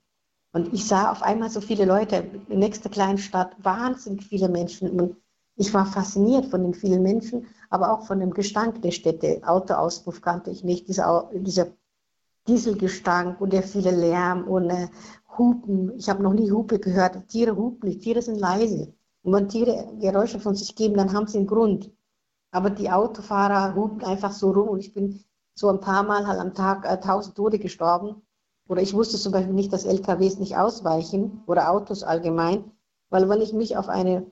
Und ich sah auf einmal so viele Leute, in der nächsten kleinen Stadt, wahnsinnig viele Menschen. Und ich war fasziniert von den vielen Menschen, aber auch von dem Gestank der Städte. Autoauspuff kannte ich nicht, dieser, dieser Dieselgestank und der viele Lärm und äh, Hupen. Ich habe noch nie Hupe gehört. Tiere hupen nicht. Tiere sind leise. Und wenn Tiere Geräusche von sich geben, dann haben sie einen Grund. Aber die Autofahrer hupen einfach so rum und ich bin so ein paar Mal halt am Tag äh, tausend Tode gestorben. Oder ich wusste zum Beispiel nicht, dass LKWs nicht ausweichen oder Autos allgemein, weil wenn ich mich auf eine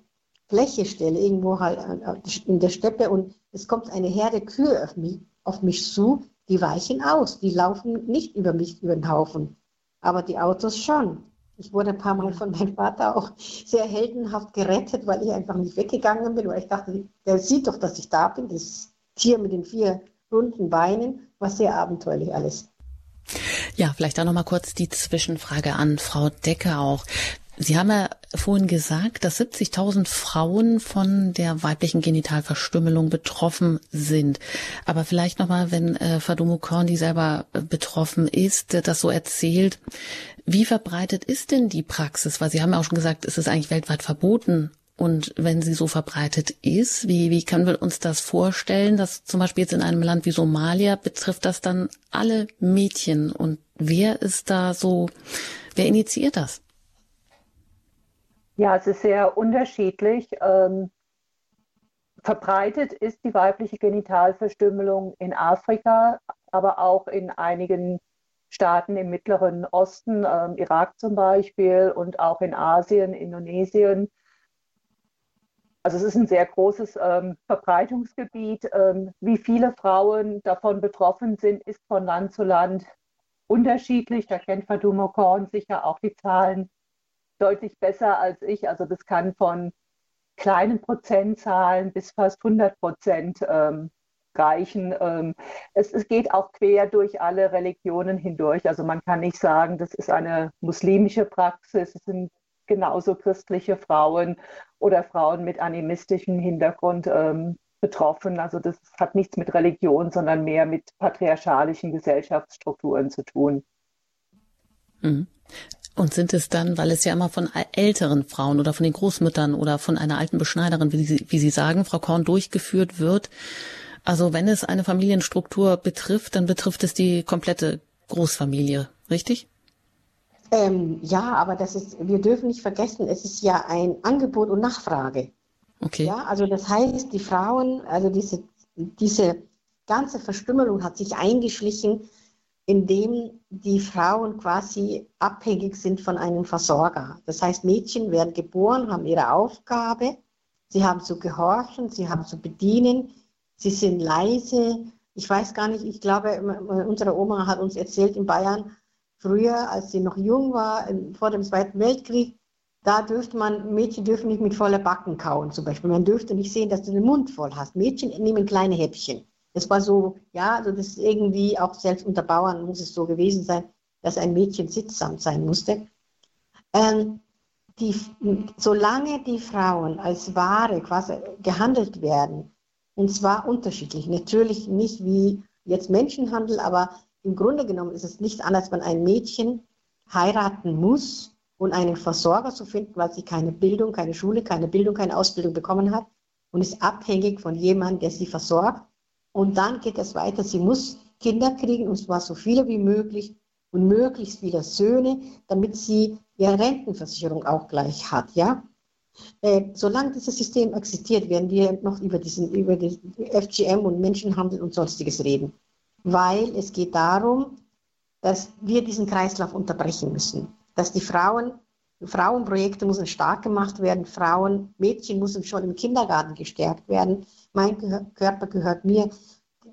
Fläche stelle, irgendwo halt äh, in der Steppe und es kommt eine Herde Kühe auf mich, auf mich zu, die weichen aus, die laufen nicht über mich über den Haufen, aber die Autos schon. Ich wurde ein paar Mal von meinem Vater auch sehr heldenhaft gerettet, weil ich einfach nicht weggegangen bin, weil ich dachte, der sieht doch, dass ich da bin, das Tier mit den vier runden Beinen, war sehr abenteuerlich alles. Ja, vielleicht auch noch mal kurz die Zwischenfrage an Frau Decker auch. Sie haben ja vorhin gesagt, dass 70.000 Frauen von der weiblichen Genitalverstümmelung betroffen sind. Aber vielleicht nochmal, wenn äh, Fadumo Korni selber äh, betroffen ist, äh, das so erzählt. Wie verbreitet ist denn die Praxis? Weil Sie haben ja auch schon gesagt, es ist eigentlich weltweit verboten. Und wenn sie so verbreitet ist, wie, wie können wir uns das vorstellen, dass zum Beispiel jetzt in einem Land wie Somalia betrifft das dann alle Mädchen? Und wer ist da so, wer initiiert das? Ja, es ist sehr unterschiedlich. Ähm, verbreitet ist die weibliche Genitalverstümmelung in Afrika, aber auch in einigen Staaten im Mittleren Osten, ähm, Irak zum Beispiel, und auch in Asien, Indonesien. Also es ist ein sehr großes ähm, Verbreitungsgebiet. Ähm, wie viele Frauen davon betroffen sind, ist von Land zu Land unterschiedlich. Da kennt Fadumo Korn sicher auch die Zahlen deutlich besser als ich. Also das kann von kleinen Prozentzahlen bis fast 100 Prozent ähm, reichen. Ähm, es, es, geht auch quer durch alle Religionen hindurch. Also man kann nicht sagen, das ist eine muslimische Praxis. Es sind genauso christliche Frauen oder Frauen mit animistischem Hintergrund ähm, betroffen. Also das hat nichts mit Religion, sondern mehr mit patriarchalischen Gesellschaftsstrukturen zu tun. Mhm. Und sind es dann, weil es ja immer von älteren Frauen oder von den Großmüttern oder von einer alten Beschneiderin, wie Sie, wie Sie sagen, Frau Korn, durchgeführt wird? Also wenn es eine Familienstruktur betrifft, dann betrifft es die komplette Großfamilie, richtig? Ähm, ja, aber das ist, wir dürfen nicht vergessen, es ist ja ein Angebot und Nachfrage. Okay. Ja, also das heißt, die Frauen, also diese, diese ganze Verstümmelung hat sich eingeschlichen indem die Frauen quasi abhängig sind von einem Versorger. Das heißt, Mädchen werden geboren, haben ihre Aufgabe, sie haben zu gehorchen, sie haben zu bedienen, sie sind leise. Ich weiß gar nicht, ich glaube, unsere Oma hat uns erzählt in Bayern, früher, als sie noch jung war, vor dem Zweiten Weltkrieg, da dürfte man, Mädchen dürfen nicht mit voller Backen kauen zum Beispiel. Man dürfte nicht sehen, dass du den Mund voll hast. Mädchen nehmen kleine Häppchen. Das war so, ja, also das irgendwie auch selbst unter Bauern muss es so gewesen sein, dass ein Mädchen sittsam sein musste. Ähm, die, solange die Frauen als Ware quasi gehandelt werden, und zwar unterschiedlich, natürlich nicht wie jetzt Menschenhandel, aber im Grunde genommen ist es nicht anders, wenn ein Mädchen heiraten muss und einen Versorger zu finden, weil sie keine Bildung, keine Schule, keine Bildung, keine Ausbildung bekommen hat und ist abhängig von jemandem, der sie versorgt und dann geht es weiter. Sie muss Kinder kriegen, und zwar so viele wie möglich und möglichst viele Söhne, damit sie ihre Rentenversicherung auch gleich hat. Ja? Äh, solange dieses System existiert, werden wir noch über, diesen, über den FGM und Menschenhandel und sonstiges reden. Weil es geht darum, dass wir diesen Kreislauf unterbrechen müssen. Dass die Frauen, Frauenprojekte müssen stark gemacht werden, Frauen, Mädchen müssen schon im Kindergarten gestärkt werden, mein Körper gehört mir.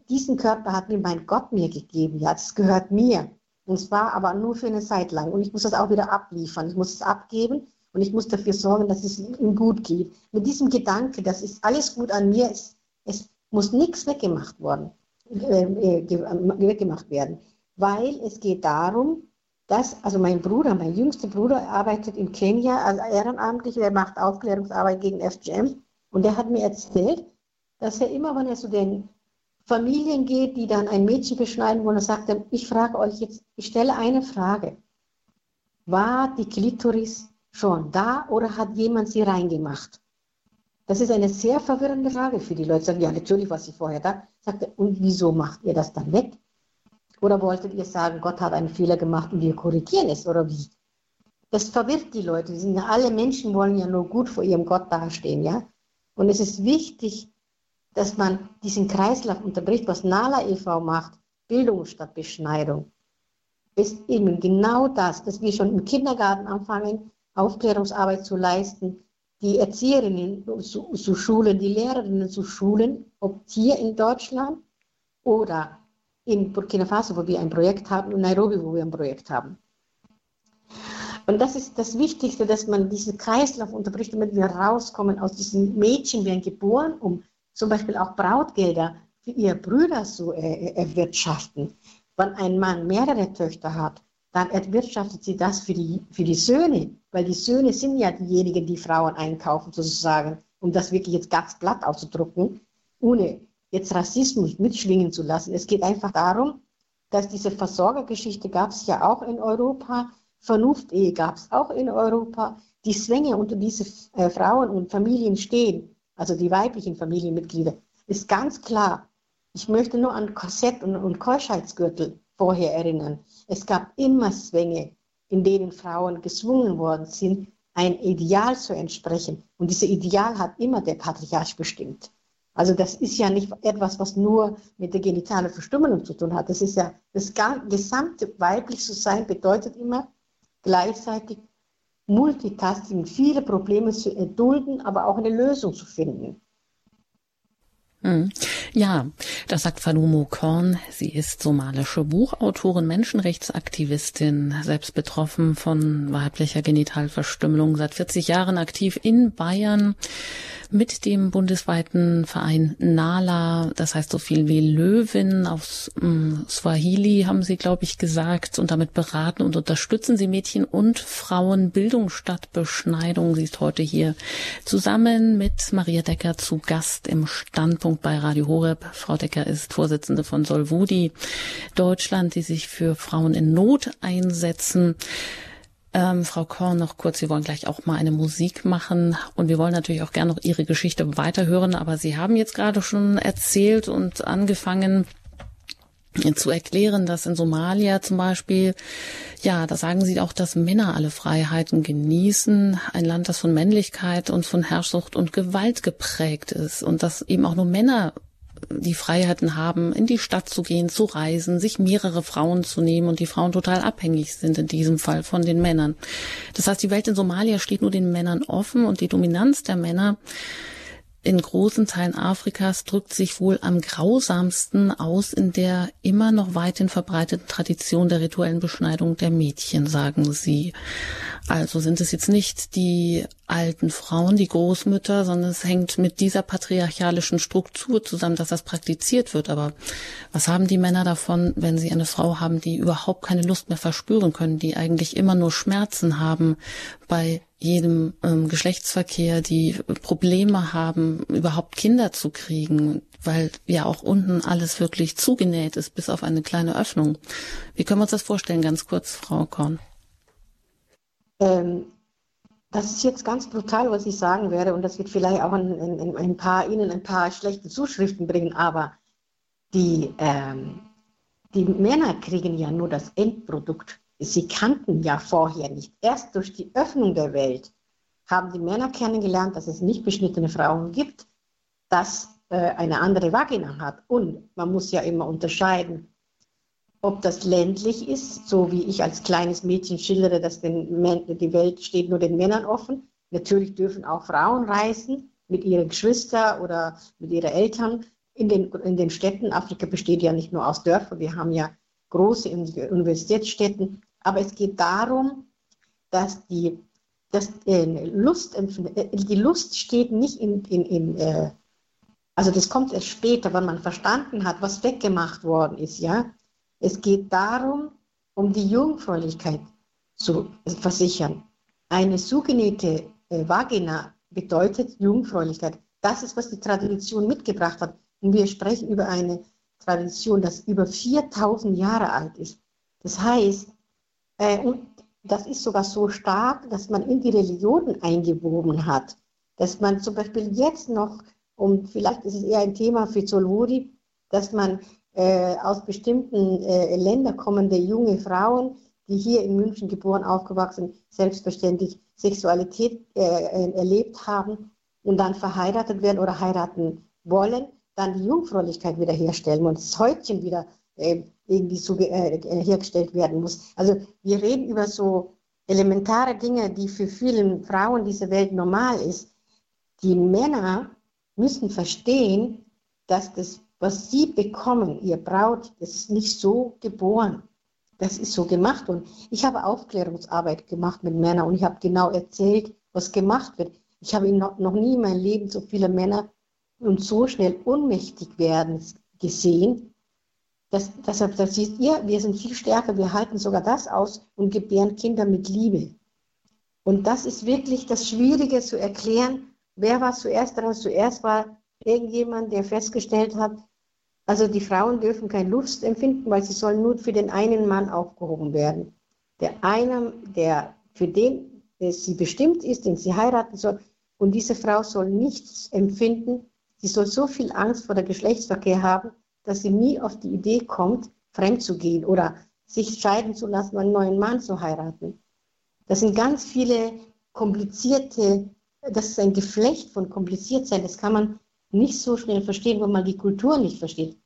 Diesen Körper hat mir mein Gott mir gegeben, ja, das gehört mir. Und zwar aber nur für eine Zeit lang. Und ich muss das auch wieder abliefern. Ich muss es abgeben und ich muss dafür sorgen, dass es ihm gut geht. Mit diesem Gedanke, das ist alles gut an mir, es, es muss nichts weggemacht worden, weggemacht werden. Weil es geht darum, dass, also mein Bruder, mein jüngster Bruder arbeitet in Kenia als ehrenamtlich, der macht Aufklärungsarbeit gegen FGM und der hat mir erzählt, dass er immer, wenn er zu den Familien geht, die dann ein Mädchen beschneiden wollen, sagt er, ich frage euch jetzt, ich stelle eine Frage. War die Klitoris schon da oder hat jemand sie reingemacht? Das ist eine sehr verwirrende Frage für die Leute. Sagen, ja, natürlich war sie vorher da. Sagt und wieso macht ihr das dann weg? Oder wolltet ihr sagen, Gott hat einen Fehler gemacht und wir korrigieren es oder wie? das verwirrt die Leute. Die sind alle Menschen wollen ja nur gut vor ihrem Gott dastehen, ja. Und es ist wichtig, dass man diesen Kreislauf unterbricht, was Nala e.V. macht, Bildung statt Beschneidung, ist eben genau das, dass wir schon im Kindergarten anfangen, Aufklärungsarbeit zu leisten, die Erzieherinnen zu, zu schulen, die Lehrerinnen zu schulen, ob hier in Deutschland oder in Burkina Faso, wo wir ein Projekt haben, und Nairobi, wo wir ein Projekt haben. Und das ist das Wichtigste, dass man diesen Kreislauf unterbricht, damit wir rauskommen aus diesen Mädchen werden geboren, um zum Beispiel auch Brautgelder für ihre Brüder zu äh, erwirtschaften. Wenn ein Mann mehrere Töchter hat, dann erwirtschaftet sie das für die, für die Söhne, weil die Söhne sind ja diejenigen, die Frauen einkaufen, sozusagen, um das wirklich jetzt ganz glatt auszudrucken, ohne jetzt Rassismus mitschwingen zu lassen. Es geht einfach darum, dass diese Versorgergeschichte gab es ja auch in Europa, Vernunftehe gab es auch in Europa. Die Zwänge, unter diese äh, Frauen und Familien stehen, also die weiblichen Familienmitglieder, ist ganz klar. Ich möchte nur an Korsett und, und Keuschheitsgürtel vorher erinnern. Es gab immer Zwänge, in denen Frauen gezwungen worden sind, ein Ideal zu entsprechen. Und dieses Ideal hat immer der Patriarch bestimmt. Also das ist ja nicht etwas, was nur mit der genitalen Verstümmelung zu tun hat. Das ist ja, das gesamte weiblich zu sein bedeutet immer gleichzeitig Multitasking, viele Probleme zu erdulden, aber auch eine Lösung zu finden. Hm. Ja, das sagt Falumo Korn. Sie ist somalische Buchautorin, Menschenrechtsaktivistin, selbst betroffen von weiblicher Genitalverstümmelung, seit 40 Jahren aktiv in Bayern mit dem bundesweiten Verein NALA, das heißt so viel wie Löwin auf hm, Swahili haben sie, glaube ich, gesagt, und damit beraten und unterstützen sie Mädchen und Frauen Bildung statt Beschneidung. Sie ist heute hier zusammen mit Maria Decker zu Gast im Standpunkt bei Radio Horeb. Frau Decker ist Vorsitzende von Solvudi Deutschland, die sich für Frauen in Not einsetzen. Ähm, Frau Korn, noch kurz, Sie wollen gleich auch mal eine Musik machen und wir wollen natürlich auch gerne noch Ihre Geschichte weiterhören, aber Sie haben jetzt gerade schon erzählt und angefangen, zu erklären, dass in Somalia zum Beispiel, ja, da sagen sie auch, dass Männer alle Freiheiten genießen, ein Land, das von Männlichkeit und von Herrschsucht und Gewalt geprägt ist und dass eben auch nur Männer die Freiheiten haben, in die Stadt zu gehen, zu reisen, sich mehrere Frauen zu nehmen und die Frauen total abhängig sind in diesem Fall von den Männern. Das heißt, die Welt in Somalia steht nur den Männern offen und die Dominanz der Männer in großen Teilen Afrikas drückt sich wohl am grausamsten aus in der immer noch weithin verbreiteten Tradition der rituellen Beschneidung der Mädchen, sagen sie. Also sind es jetzt nicht die alten Frauen, die Großmütter, sondern es hängt mit dieser patriarchalischen Struktur zusammen, dass das praktiziert wird. Aber was haben die Männer davon, wenn sie eine Frau haben, die überhaupt keine Lust mehr verspüren können, die eigentlich immer nur Schmerzen haben bei jedem ähm, Geschlechtsverkehr, die Probleme haben, überhaupt Kinder zu kriegen, weil ja auch unten alles wirklich zugenäht ist, bis auf eine kleine Öffnung. Wie können wir uns das vorstellen, ganz kurz, Frau Korn? Ähm, das ist jetzt ganz brutal, was ich sagen werde, und das wird vielleicht auch ein, ein, ein paar, Ihnen ein paar schlechte Zuschriften bringen, aber die, ähm, die Männer kriegen ja nur das Endprodukt. Sie kannten ja vorher nicht. Erst durch die Öffnung der Welt haben die Männer kennengelernt, dass es nicht beschnittene Frauen gibt, dass äh, eine andere Vagina hat. Und man muss ja immer unterscheiden, ob das ländlich ist, so wie ich als kleines Mädchen schildere, dass die Welt steht nur den Männern offen. Natürlich dürfen auch Frauen reisen mit ihren Geschwistern oder mit ihren Eltern in den, in den Städten. Afrika besteht ja nicht nur aus Dörfern, wir haben ja große Universitätsstädten. Aber es geht darum, dass die, dass, äh, Lust, äh, die Lust steht nicht in, in, in äh, also das kommt erst später, wenn man verstanden hat, was weggemacht worden ist, ja. Es geht darum, um die Jungfräulichkeit zu versichern. Eine zugenähte äh, Vagina bedeutet Jungfräulichkeit. Das ist, was die Tradition mitgebracht hat. Und wir sprechen über eine Tradition, das über 4000 Jahre alt ist. Das heißt, äh, und das ist sogar so stark, dass man in die Religionen eingewoben hat. Dass man zum Beispiel jetzt noch, und vielleicht ist es eher ein Thema für Zolwuri, dass man äh, aus bestimmten äh, Ländern kommende junge Frauen die hier in München geboren, aufgewachsen, selbstverständlich Sexualität äh, äh, erlebt haben und dann verheiratet werden oder heiraten wollen, dann die Jungfräulichkeit wiederherstellen und das Häutchen wieder äh, irgendwie so äh, hergestellt werden muss. Also wir reden über so elementare Dinge, die für viele Frauen dieser Welt normal ist. Die Männer müssen verstehen, dass das, was sie bekommen, ihr Braut, das ist nicht so geboren. Das ist so gemacht. Und ich habe Aufklärungsarbeit gemacht mit Männern und ich habe genau erzählt, was gemacht wird. Ich habe noch nie in meinem Leben so viele Männer und so schnell ohnmächtig werden gesehen. Das, deshalb, das siehst ihr, wir sind viel stärker, wir halten sogar das aus und gebären Kinder mit Liebe. Und das ist wirklich das Schwierige zu erklären, wer war zuerst dran. Zuerst war irgendjemand, der festgestellt hat, also die Frauen dürfen keine Lust empfinden, weil sie sollen nur für den einen Mann aufgehoben werden. Der eine, der für den sie bestimmt ist, den sie heiraten soll, und diese Frau soll nichts empfinden, sie soll so viel Angst vor der Geschlechtsverkehr haben, dass sie nie auf die Idee kommt, fremd zu gehen oder sich scheiden zu lassen, einen neuen Mann zu heiraten. Das sind ganz viele komplizierte, das ist ein Geflecht von Kompliziertsein, das kann man nicht so schnell verstehen, wenn man die Kultur nicht versteht.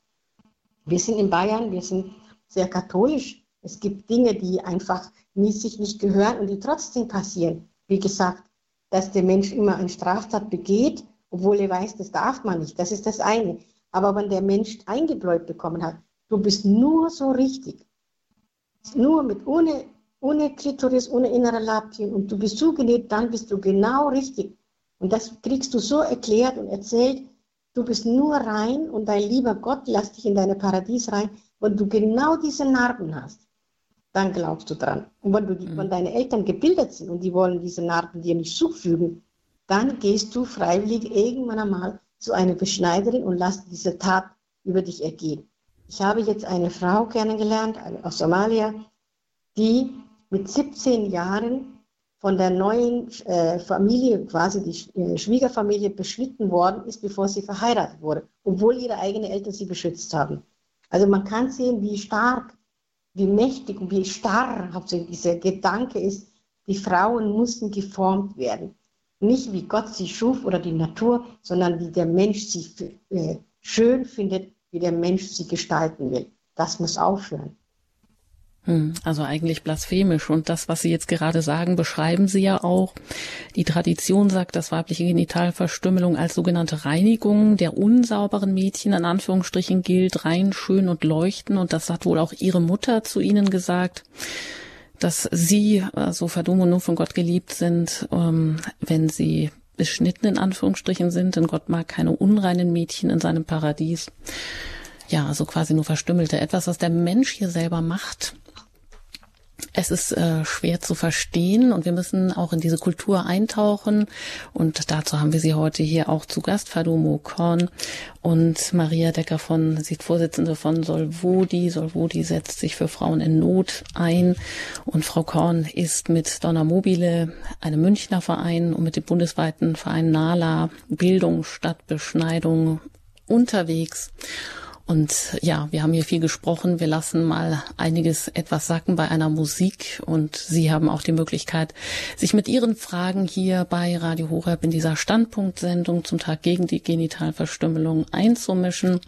Wir sind in Bayern, wir sind sehr katholisch. Es gibt Dinge, die einfach nie, sich nicht gehören und die trotzdem passieren. Wie gesagt, dass der Mensch immer eine Straftat begeht, obwohl er weiß, das darf man nicht. Das ist das eine. Aber wenn der Mensch eingebläut bekommen hat, du bist nur so richtig, nur mit ohne, ohne Klitoris, ohne innere Labien und du bist zugenäht, dann bist du genau richtig. Und das kriegst du so erklärt und erzählt, du bist nur rein und dein lieber Gott lässt dich in deine Paradies rein, wenn du genau diese Narben hast. Dann glaubst du dran. Und wenn, du, mhm. wenn deine Eltern gebildet sind und die wollen diese Narben dir nicht zufügen, dann gehst du freiwillig irgendwann einmal zu einer Beschneiderin und lass diese Tat über dich ergehen. Ich habe jetzt eine Frau kennengelernt aus Somalia, die mit 17 Jahren von der neuen äh, Familie, quasi die äh, Schwiegerfamilie, beschnitten worden ist, bevor sie verheiratet wurde, obwohl ihre eigenen Eltern sie beschützt haben. Also man kann sehen, wie stark, wie mächtig und wie starr hauptsächlich dieser Gedanke ist, die Frauen mussten geformt werden. Nicht wie Gott sie schuf oder die Natur, sondern wie der Mensch sie äh, schön findet, wie der Mensch sie gestalten will. Das muss aufhören. Hm, also eigentlich blasphemisch. Und das, was Sie jetzt gerade sagen, beschreiben Sie ja auch. Die Tradition sagt, dass weibliche Genitalverstümmelung als sogenannte Reinigung der unsauberen Mädchen in Anführungsstrichen gilt, rein, schön und leuchten. Und das hat wohl auch Ihre Mutter zu Ihnen gesagt dass sie, also Verdum und nur von Gott geliebt sind, ähm, wenn sie beschnitten in Anführungsstrichen sind, denn Gott mag keine unreinen Mädchen in seinem Paradies. Ja, also quasi nur Verstümmelte. Etwas, was der Mensch hier selber macht, es ist äh, schwer zu verstehen und wir müssen auch in diese Kultur eintauchen. Und dazu haben wir sie heute hier auch zu Gast, Fadumo Korn und Maria Decker von, sie ist Vorsitzende von Solvodi. Solvodi setzt sich für Frauen in Not ein. Und Frau Korn ist mit Donna Mobile, einem Münchner Verein und mit dem bundesweiten Verein NALA Bildung statt Beschneidung unterwegs. Und ja, wir haben hier viel gesprochen. Wir lassen mal einiges etwas sacken bei einer Musik. Und Sie haben auch die Möglichkeit, sich mit Ihren Fragen hier bei Radio Horeb in dieser Standpunktsendung zum Tag gegen die Genitalverstümmelung einzumischen.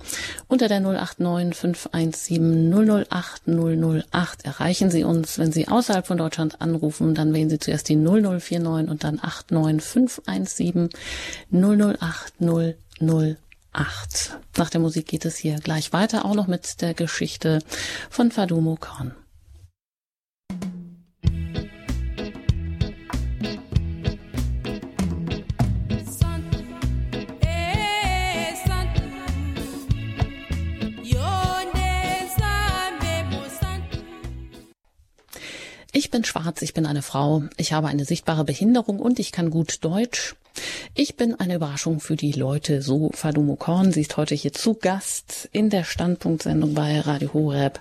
Unter der 089 517 008 008 erreichen Sie uns. Wenn Sie außerhalb von Deutschland anrufen, dann wählen Sie zuerst die 0049 und dann 89 517 008 008. 8. Nach der Musik geht es hier gleich weiter, auch noch mit der Geschichte von Fadumo Khan. Bin schwarz, ich bin eine Frau, ich habe eine sichtbare Behinderung und ich kann gut Deutsch. Ich bin eine Überraschung für die Leute, so Fadumo Korn. Sie ist heute hier zu Gast in der Standpunktsendung bei Radio Horeb.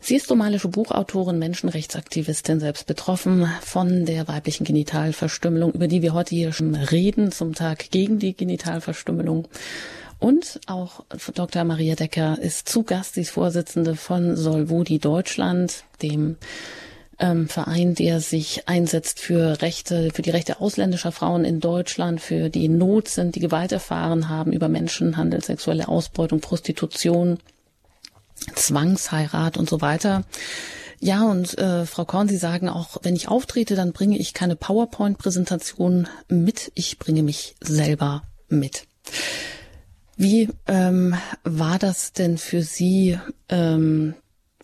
Sie ist somalische Buchautorin, Menschenrechtsaktivistin, selbst betroffen von der weiblichen Genitalverstümmelung, über die wir heute hier schon reden, zum Tag gegen die Genitalverstümmelung. Und auch Dr. Maria Decker ist zu Gast. Sie ist Vorsitzende von Solvodi Deutschland, dem ähm, Verein, der sich einsetzt für Rechte, für die Rechte ausländischer Frauen in Deutschland, für die in Not sind, die Gewalt erfahren haben über Menschenhandel, sexuelle Ausbeutung, Prostitution, Zwangsheirat und so weiter. Ja, und äh, Frau Korn, Sie sagen auch, wenn ich auftrete, dann bringe ich keine PowerPoint-Präsentation mit, ich bringe mich selber mit. Wie ähm, war das denn für Sie? Ähm,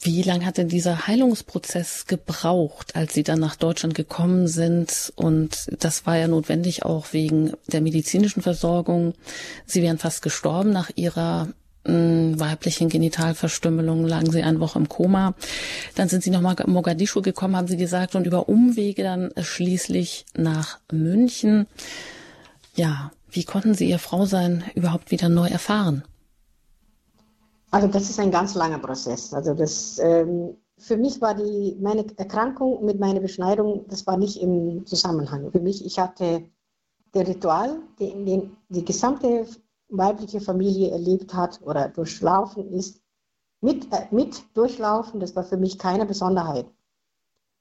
wie lange hat denn dieser Heilungsprozess gebraucht, als Sie dann nach Deutschland gekommen sind? Und das war ja notwendig auch wegen der medizinischen Versorgung. Sie wären fast gestorben nach Ihrer weiblichen Genitalverstümmelung, lagen sie eine Woche im Koma. Dann sind sie nochmal in Mogadischu gekommen, haben sie gesagt, und über Umwege dann schließlich nach München. Ja, wie konnten Sie Ihr Frausein überhaupt wieder neu erfahren? Also das ist ein ganz langer Prozess. Also das ähm, für mich war die meine Erkrankung mit meiner Beschneidung, das war nicht im Zusammenhang. Für mich, ich hatte der Ritual, den, den die gesamte weibliche Familie erlebt hat oder durchlaufen ist, mit, äh, mit durchlaufen, das war für mich keine Besonderheit.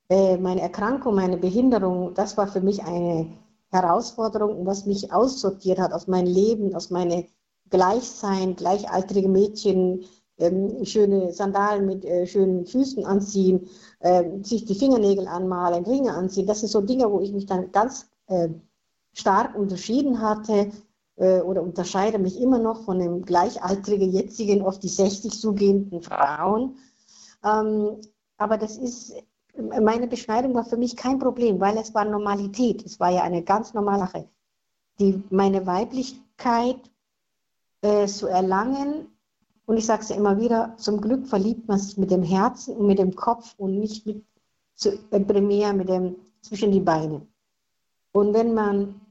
Äh, meine Erkrankung, meine Behinderung, das war für mich eine Herausforderung, was mich aussortiert hat aus meinem Leben, aus meinem Gleichsein, gleichaltrige Mädchen, ähm, schöne Sandalen mit äh, schönen Füßen anziehen, äh, sich die Fingernägel anmalen, Ringe anziehen. Das sind so Dinge, wo ich mich dann ganz äh, stark unterschieden hatte äh, oder unterscheide mich immer noch von den gleichaltrigen, jetzigen, auf die 60 zugehenden Frauen. Ähm, aber das ist, meine Beschneidung war für mich kein Problem, weil es war Normalität. Es war ja eine ganz normale Sache. Die, meine Weiblichkeit äh, zu erlangen, und ich sage es ja immer wieder, zum Glück verliebt man sich mit dem Herzen und mit dem Kopf und nicht mit, zu, äh, primär mit dem, zwischen die Beine. Und wenn man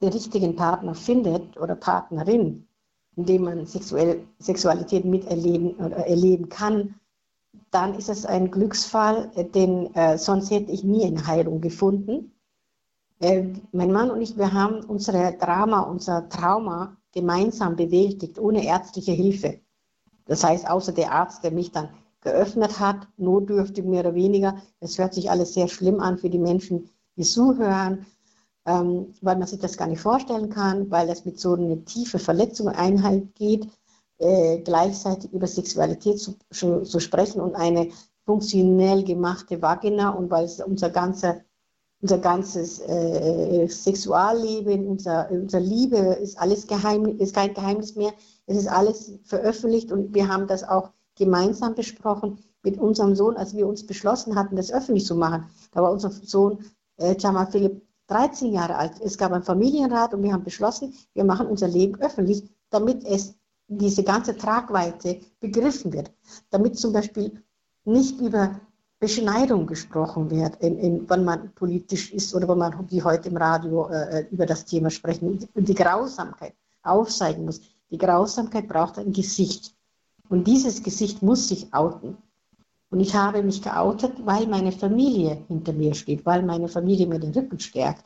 den richtigen Partner findet oder Partnerin, in dem man sexuell, Sexualität miterleben oder erleben kann, dann ist es ein Glücksfall, denn äh, sonst hätte ich nie eine Heilung gefunden. Äh, mein Mann und ich, wir haben unsere Drama, unser Trauma gemeinsam bewältigt, ohne ärztliche Hilfe. Das heißt, außer der Arzt, der mich dann geöffnet hat, notdürftig mehr oder weniger. Es hört sich alles sehr schlimm an für die Menschen, die zuhören ähm, weil man sich das gar nicht vorstellen kann, weil das mit so einer tiefen Verletzung Einhalt geht, äh, gleichzeitig über Sexualität zu, zu, zu, sprechen und eine funktionell gemachte Vagina und weil es unser ganzer unser ganzes äh, Sexualleben, unser, unser Liebe ist alles geheim, ist kein Geheimnis mehr. Es ist alles veröffentlicht und wir haben das auch gemeinsam besprochen mit unserem Sohn, als wir uns beschlossen hatten, das öffentlich zu machen. Da war unser Sohn äh, Philipp 13 Jahre alt. Es gab einen Familienrat und wir haben beschlossen, wir machen unser Leben öffentlich, damit es diese ganze Tragweite begriffen wird. Damit zum Beispiel nicht über Beschneidung gesprochen wird, in, in, wenn man politisch ist oder wenn man wie heute im Radio äh, über das Thema sprechen und die Grausamkeit aufzeigen muss. Die Grausamkeit braucht ein Gesicht. Und dieses Gesicht muss sich outen. Und ich habe mich geoutet, weil meine Familie hinter mir steht, weil meine Familie mir den Rücken stärkt,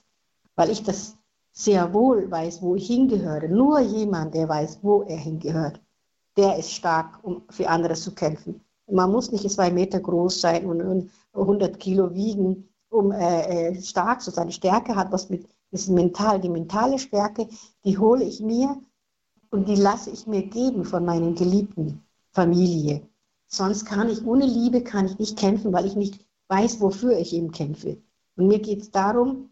weil ich das sehr wohl weiß, wo ich hingehöre. Nur jemand, der weiß, wo er hingehört, der ist stark, um für andere zu kämpfen. Man muss nicht zwei Meter groß sein und 100 Kilo wiegen, um äh, äh, stark zu sein. Stärke hat was mit, ist mental. Die mentale Stärke, die hole ich mir und die lasse ich mir geben von meinen geliebten Familie. Sonst kann ich, ohne Liebe kann ich nicht kämpfen, weil ich nicht weiß, wofür ich eben kämpfe. Und mir geht es darum,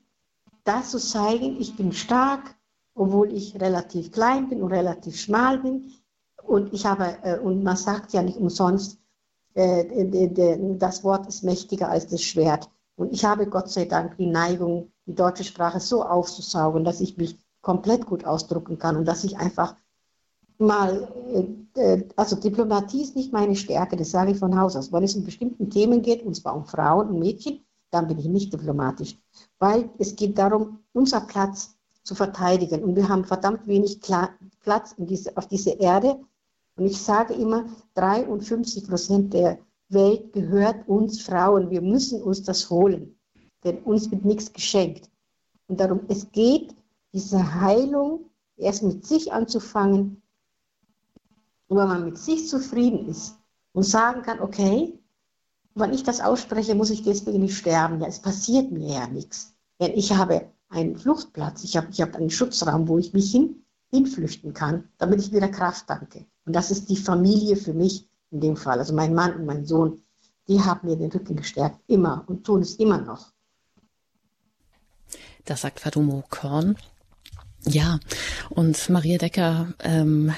das zu zeigen, ich bin stark, obwohl ich relativ klein bin und relativ schmal bin. Und ich habe, äh, und man sagt ja nicht umsonst, das Wort ist mächtiger als das Schwert. Und ich habe Gott sei Dank die Neigung, die deutsche Sprache so aufzusaugen, dass ich mich komplett gut ausdrucken kann und dass ich einfach mal, äh, äh, also Diplomatie ist nicht meine Stärke, das sage ich von Haus aus. Wenn es um bestimmten Themen geht, und zwar um Frauen und Mädchen, dann bin ich nicht diplomatisch. Weil es geht darum, unser Platz zu verteidigen. Und wir haben verdammt wenig Platz diese, auf dieser Erde. Und ich sage immer, 53 Prozent der Welt gehört uns Frauen. Wir müssen uns das holen. Denn uns wird nichts geschenkt. Und darum, es geht, diese Heilung erst mit sich anzufangen und wenn man mit sich zufrieden ist und sagen kann, okay, wenn ich das ausspreche, muss ich deswegen nicht sterben. Ja, es passiert mir ja nichts. Denn ich habe einen Fluchtplatz, ich habe, ich habe einen Schutzraum, wo ich mich hin, hinflüchten kann, damit ich wieder Kraft danke. Und das ist die Familie für mich in dem Fall. Also mein Mann und mein Sohn, die haben mir den Rücken gestärkt, immer und tun es immer noch. Das sagt Fadumo Korn. Ja, und Maria Decker, ähm,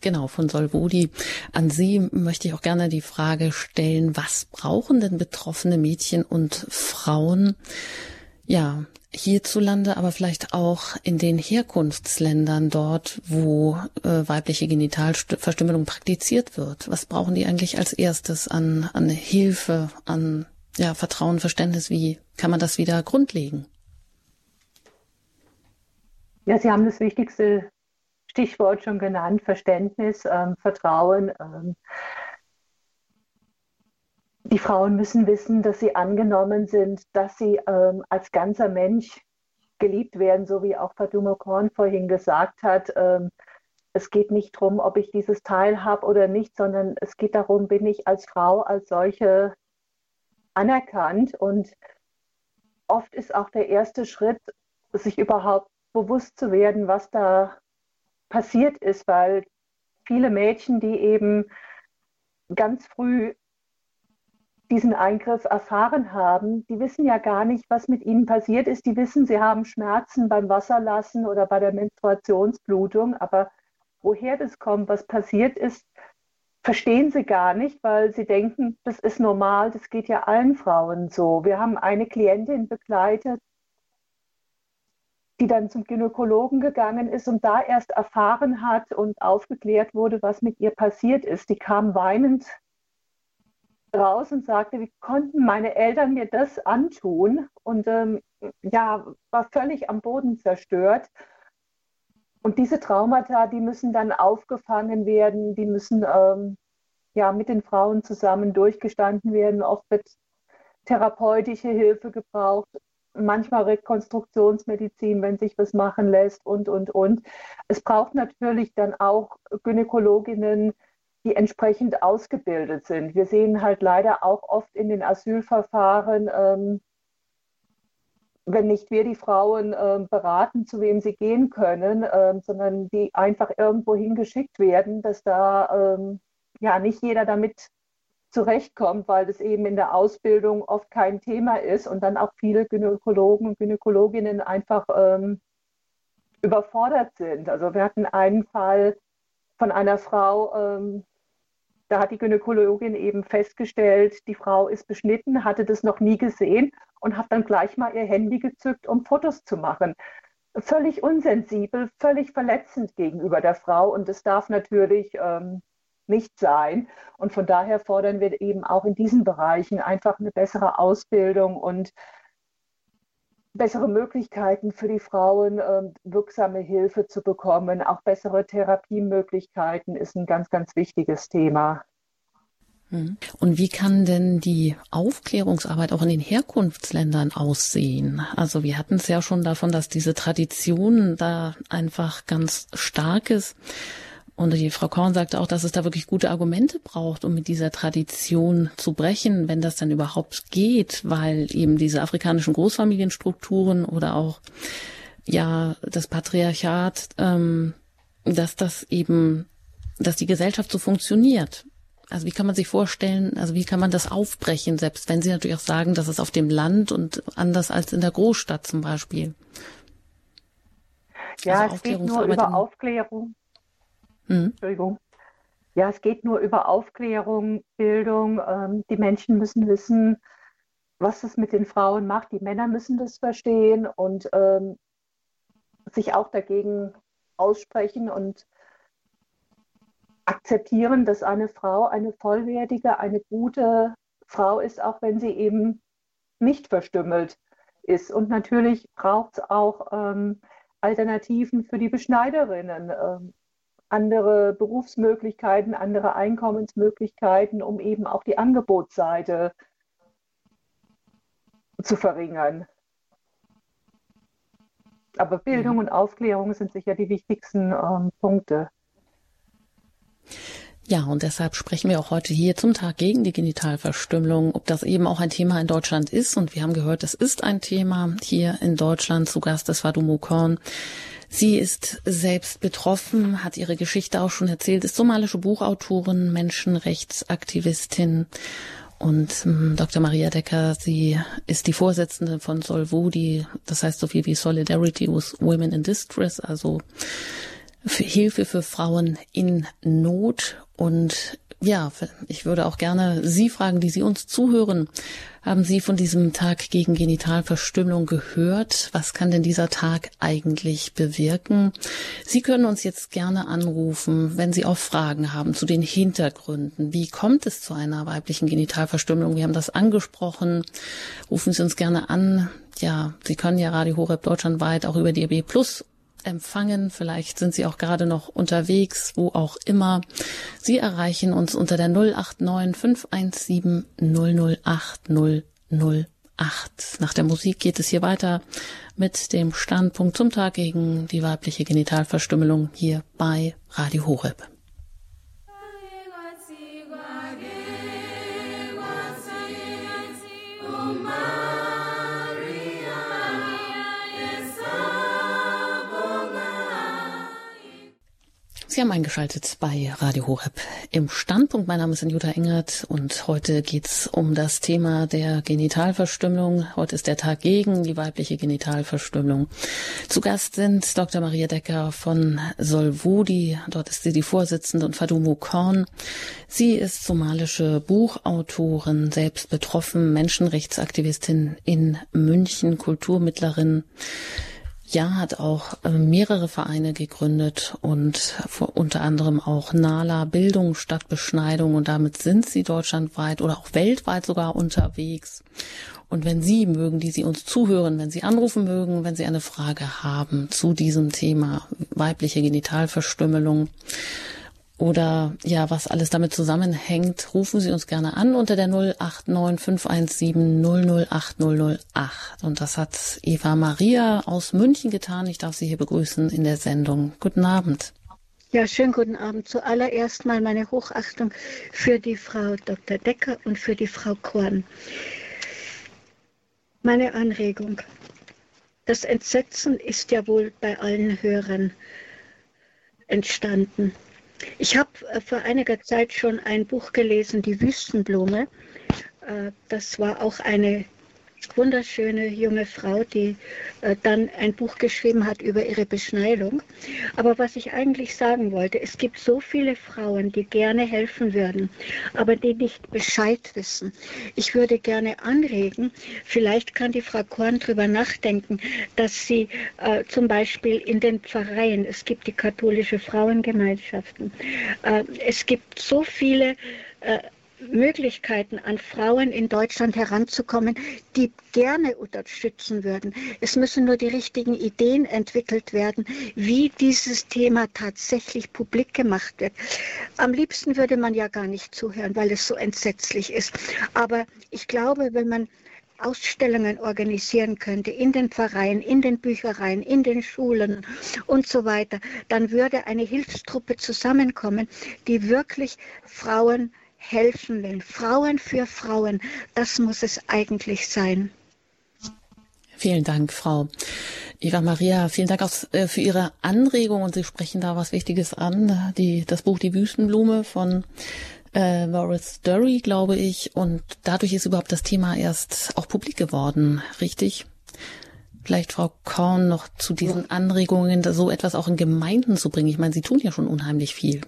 genau, von Solvodi. An Sie möchte ich auch gerne die Frage stellen, was brauchen denn betroffene Mädchen und Frauen, ja, hierzulande, aber vielleicht auch in den Herkunftsländern dort, wo äh, weibliche Genitalverstümmelung praktiziert wird. Was brauchen die eigentlich als erstes an, an Hilfe, an ja, Vertrauen, Verständnis? Wie kann man das wieder grundlegen? Ja, Sie haben das wichtigste Stichwort schon genannt, Verständnis, ähm, Vertrauen. Ähm, die Frauen müssen wissen, dass sie angenommen sind, dass sie ähm, als ganzer Mensch geliebt werden, so wie auch Fatuma Korn vorhin gesagt hat. Ähm, es geht nicht darum, ob ich dieses Teil habe oder nicht, sondern es geht darum, bin ich als Frau als solche anerkannt. Und oft ist auch der erste Schritt, sich überhaupt bewusst zu werden, was da passiert ist, weil viele Mädchen, die eben ganz früh diesen Eingriff erfahren haben, die wissen ja gar nicht, was mit ihnen passiert ist. Die wissen, sie haben Schmerzen beim Wasserlassen oder bei der Menstruationsblutung, aber woher das kommt, was passiert ist, verstehen sie gar nicht, weil sie denken, das ist normal, das geht ja allen Frauen so. Wir haben eine Klientin begleitet, die dann zum Gynäkologen gegangen ist und da erst erfahren hat und aufgeklärt wurde, was mit ihr passiert ist. Die kam weinend raus und sagte, wie konnten meine Eltern mir das antun? Und ähm, ja, war völlig am Boden zerstört. Und diese Traumata, die müssen dann aufgefangen werden, die müssen ähm, ja mit den Frauen zusammen durchgestanden werden. Oft wird therapeutische Hilfe gebraucht, manchmal Rekonstruktionsmedizin, wenn sich was machen lässt und, und, und. Es braucht natürlich dann auch Gynäkologinnen, die entsprechend ausgebildet sind. Wir sehen halt leider auch oft in den Asylverfahren, ähm, wenn nicht wir die Frauen äh, beraten, zu wem sie gehen können, äh, sondern die einfach irgendwo hingeschickt werden, dass da ähm, ja nicht jeder damit zurechtkommt, weil das eben in der Ausbildung oft kein Thema ist und dann auch viele Gynäkologen und Gynäkologinnen einfach ähm, überfordert sind. Also wir hatten einen Fall von einer Frau, ähm, da hat die Gynäkologin eben festgestellt, die Frau ist beschnitten, hatte das noch nie gesehen und hat dann gleich mal ihr Handy gezückt, um Fotos zu machen. Völlig unsensibel, völlig verletzend gegenüber der Frau und das darf natürlich ähm, nicht sein. Und von daher fordern wir eben auch in diesen Bereichen einfach eine bessere Ausbildung und bessere Möglichkeiten für die Frauen, äh, wirksame Hilfe zu bekommen. Auch bessere Therapiemöglichkeiten ist ein ganz, ganz wichtiges Thema. Hm. Und wie kann denn die Aufklärungsarbeit auch in den Herkunftsländern aussehen? Also wir hatten es ja schon davon, dass diese Tradition da einfach ganz stark ist. Und die Frau Korn sagte auch, dass es da wirklich gute Argumente braucht, um mit dieser Tradition zu brechen, wenn das dann überhaupt geht, weil eben diese afrikanischen Großfamilienstrukturen oder auch ja das Patriarchat, ähm, dass das eben, dass die Gesellschaft so funktioniert. Also wie kann man sich vorstellen, also wie kann man das aufbrechen, selbst wenn Sie natürlich auch sagen, dass es auf dem Land und anders als in der Großstadt zum Beispiel. Ja, also es geht nur über Aufklärung Mhm. Entschuldigung. Ja, es geht nur über Aufklärung, Bildung. Ähm, die Menschen müssen wissen, was es mit den Frauen macht. Die Männer müssen das verstehen und ähm, sich auch dagegen aussprechen und akzeptieren, dass eine Frau eine vollwertige, eine gute Frau ist, auch wenn sie eben nicht verstümmelt ist. Und natürlich braucht es auch ähm, Alternativen für die Beschneiderinnen. Ähm, andere Berufsmöglichkeiten, andere Einkommensmöglichkeiten, um eben auch die Angebotsseite zu verringern. Aber Bildung mhm. und Aufklärung sind sicher die wichtigsten ähm, Punkte. Ja, und deshalb sprechen wir auch heute hier zum Tag gegen die Genitalverstümmelung, ob das eben auch ein Thema in Deutschland ist. Und wir haben gehört, es ist ein Thema hier in Deutschland. Zu Gast ist Fadumo Korn. Sie ist selbst betroffen, hat ihre Geschichte auch schon erzählt, ist somalische Buchautorin, Menschenrechtsaktivistin und ähm, Dr. Maria Decker, sie ist die Vorsitzende von Solvodi, das heißt so viel wie Solidarity with Women in Distress, also für Hilfe für Frauen in Not. Und ja, ich würde auch gerne Sie fragen, die Sie uns zuhören. Haben Sie von diesem Tag gegen Genitalverstümmelung gehört? Was kann denn dieser Tag eigentlich bewirken? Sie können uns jetzt gerne anrufen, wenn Sie auch Fragen haben zu den Hintergründen. Wie kommt es zu einer weiblichen Genitalverstümmelung? Wir haben das angesprochen. Rufen Sie uns gerne an. Ja, Sie können ja Radio Horeb deutschlandweit auch über die EB Plus empfangen. Vielleicht sind Sie auch gerade noch unterwegs, wo auch immer. Sie erreichen uns unter der 089 517 008 008. Nach der Musik geht es hier weiter mit dem Standpunkt zum Tag gegen die weibliche Genitalverstümmelung hier bei Radio Horeb. Sie haben eingeschaltet bei Radio Horeb im Standpunkt. Mein Name ist Jutta Engert und heute geht's um das Thema der Genitalverstümmelung. Heute ist der Tag gegen die weibliche Genitalverstümmelung. Zu Gast sind Dr. Maria Decker von Solvodi. Dort ist sie die Vorsitzende und Fadumo Korn. Sie ist somalische Buchautorin, selbst betroffen, Menschenrechtsaktivistin in München, Kulturmittlerin. Ja hat auch äh, mehrere Vereine gegründet und unter anderem auch Nala Bildung statt Beschneidung und damit sind sie deutschlandweit oder auch weltweit sogar unterwegs. Und wenn Sie mögen, die Sie uns zuhören, wenn Sie anrufen mögen, wenn Sie eine Frage haben zu diesem Thema weibliche Genitalverstümmelung, oder ja, was alles damit zusammenhängt, rufen Sie uns gerne an unter der 089 517 008 008. Und das hat Eva Maria aus München getan. Ich darf Sie hier begrüßen in der Sendung. Guten Abend. Ja, schönen guten Abend. Zuallererst mal meine Hochachtung für die Frau Dr. Decker und für die Frau Korn. Meine Anregung. Das Entsetzen ist ja wohl bei allen Hörern entstanden. Ich habe äh, vor einiger Zeit schon ein Buch gelesen, Die Wüstenblume. Äh, das war auch eine wunderschöne junge Frau, die äh, dann ein Buch geschrieben hat über ihre Beschneidung. Aber was ich eigentlich sagen wollte, es gibt so viele Frauen, die gerne helfen würden, aber die nicht Bescheid wissen. Ich würde gerne anregen, vielleicht kann die Frau Korn darüber nachdenken, dass sie äh, zum Beispiel in den Pfarreien, es gibt die katholische Frauengemeinschaften, äh, es gibt so viele äh, Möglichkeiten an Frauen in Deutschland heranzukommen, die gerne unterstützen würden. Es müssen nur die richtigen Ideen entwickelt werden, wie dieses Thema tatsächlich publik gemacht wird. Am liebsten würde man ja gar nicht zuhören, weil es so entsetzlich ist. Aber ich glaube, wenn man Ausstellungen organisieren könnte in den Pfarreien, in den Büchereien, in den Schulen und so weiter, dann würde eine Hilfstruppe zusammenkommen, die wirklich Frauen helfen will. Frauen für Frauen, das muss es eigentlich sein. Vielen Dank, Frau Eva Maria. Vielen Dank auch äh, für Ihre Anregung und Sie sprechen da was Wichtiges an. Die, das Buch Die Wüstenblume von äh, Morris Dury, glaube ich. Und dadurch ist überhaupt das Thema erst auch publik geworden, richtig? Vielleicht Frau Korn noch zu diesen Anregungen, so etwas auch in Gemeinden zu bringen. Ich meine, Sie tun ja schon unheimlich viel.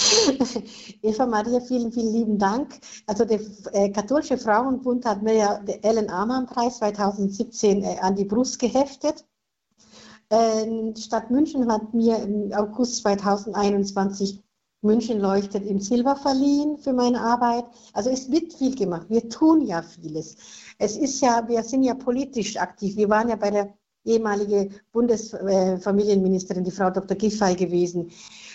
Eva Maria, vielen, vielen lieben Dank. Also der äh, Katholische Frauenbund hat mir ja den Ellen Amann Preis 2017 äh, an die Brust geheftet. Äh, Stadt München hat mir im August 2021 München leuchtet im Silber verliehen für meine Arbeit. Also es wird viel gemacht. Wir tun ja vieles. Es ist ja, wir sind ja politisch aktiv. Wir waren ja bei der ehemaligen Bundesfamilienministerin, die Frau Dr. Giffey gewesen.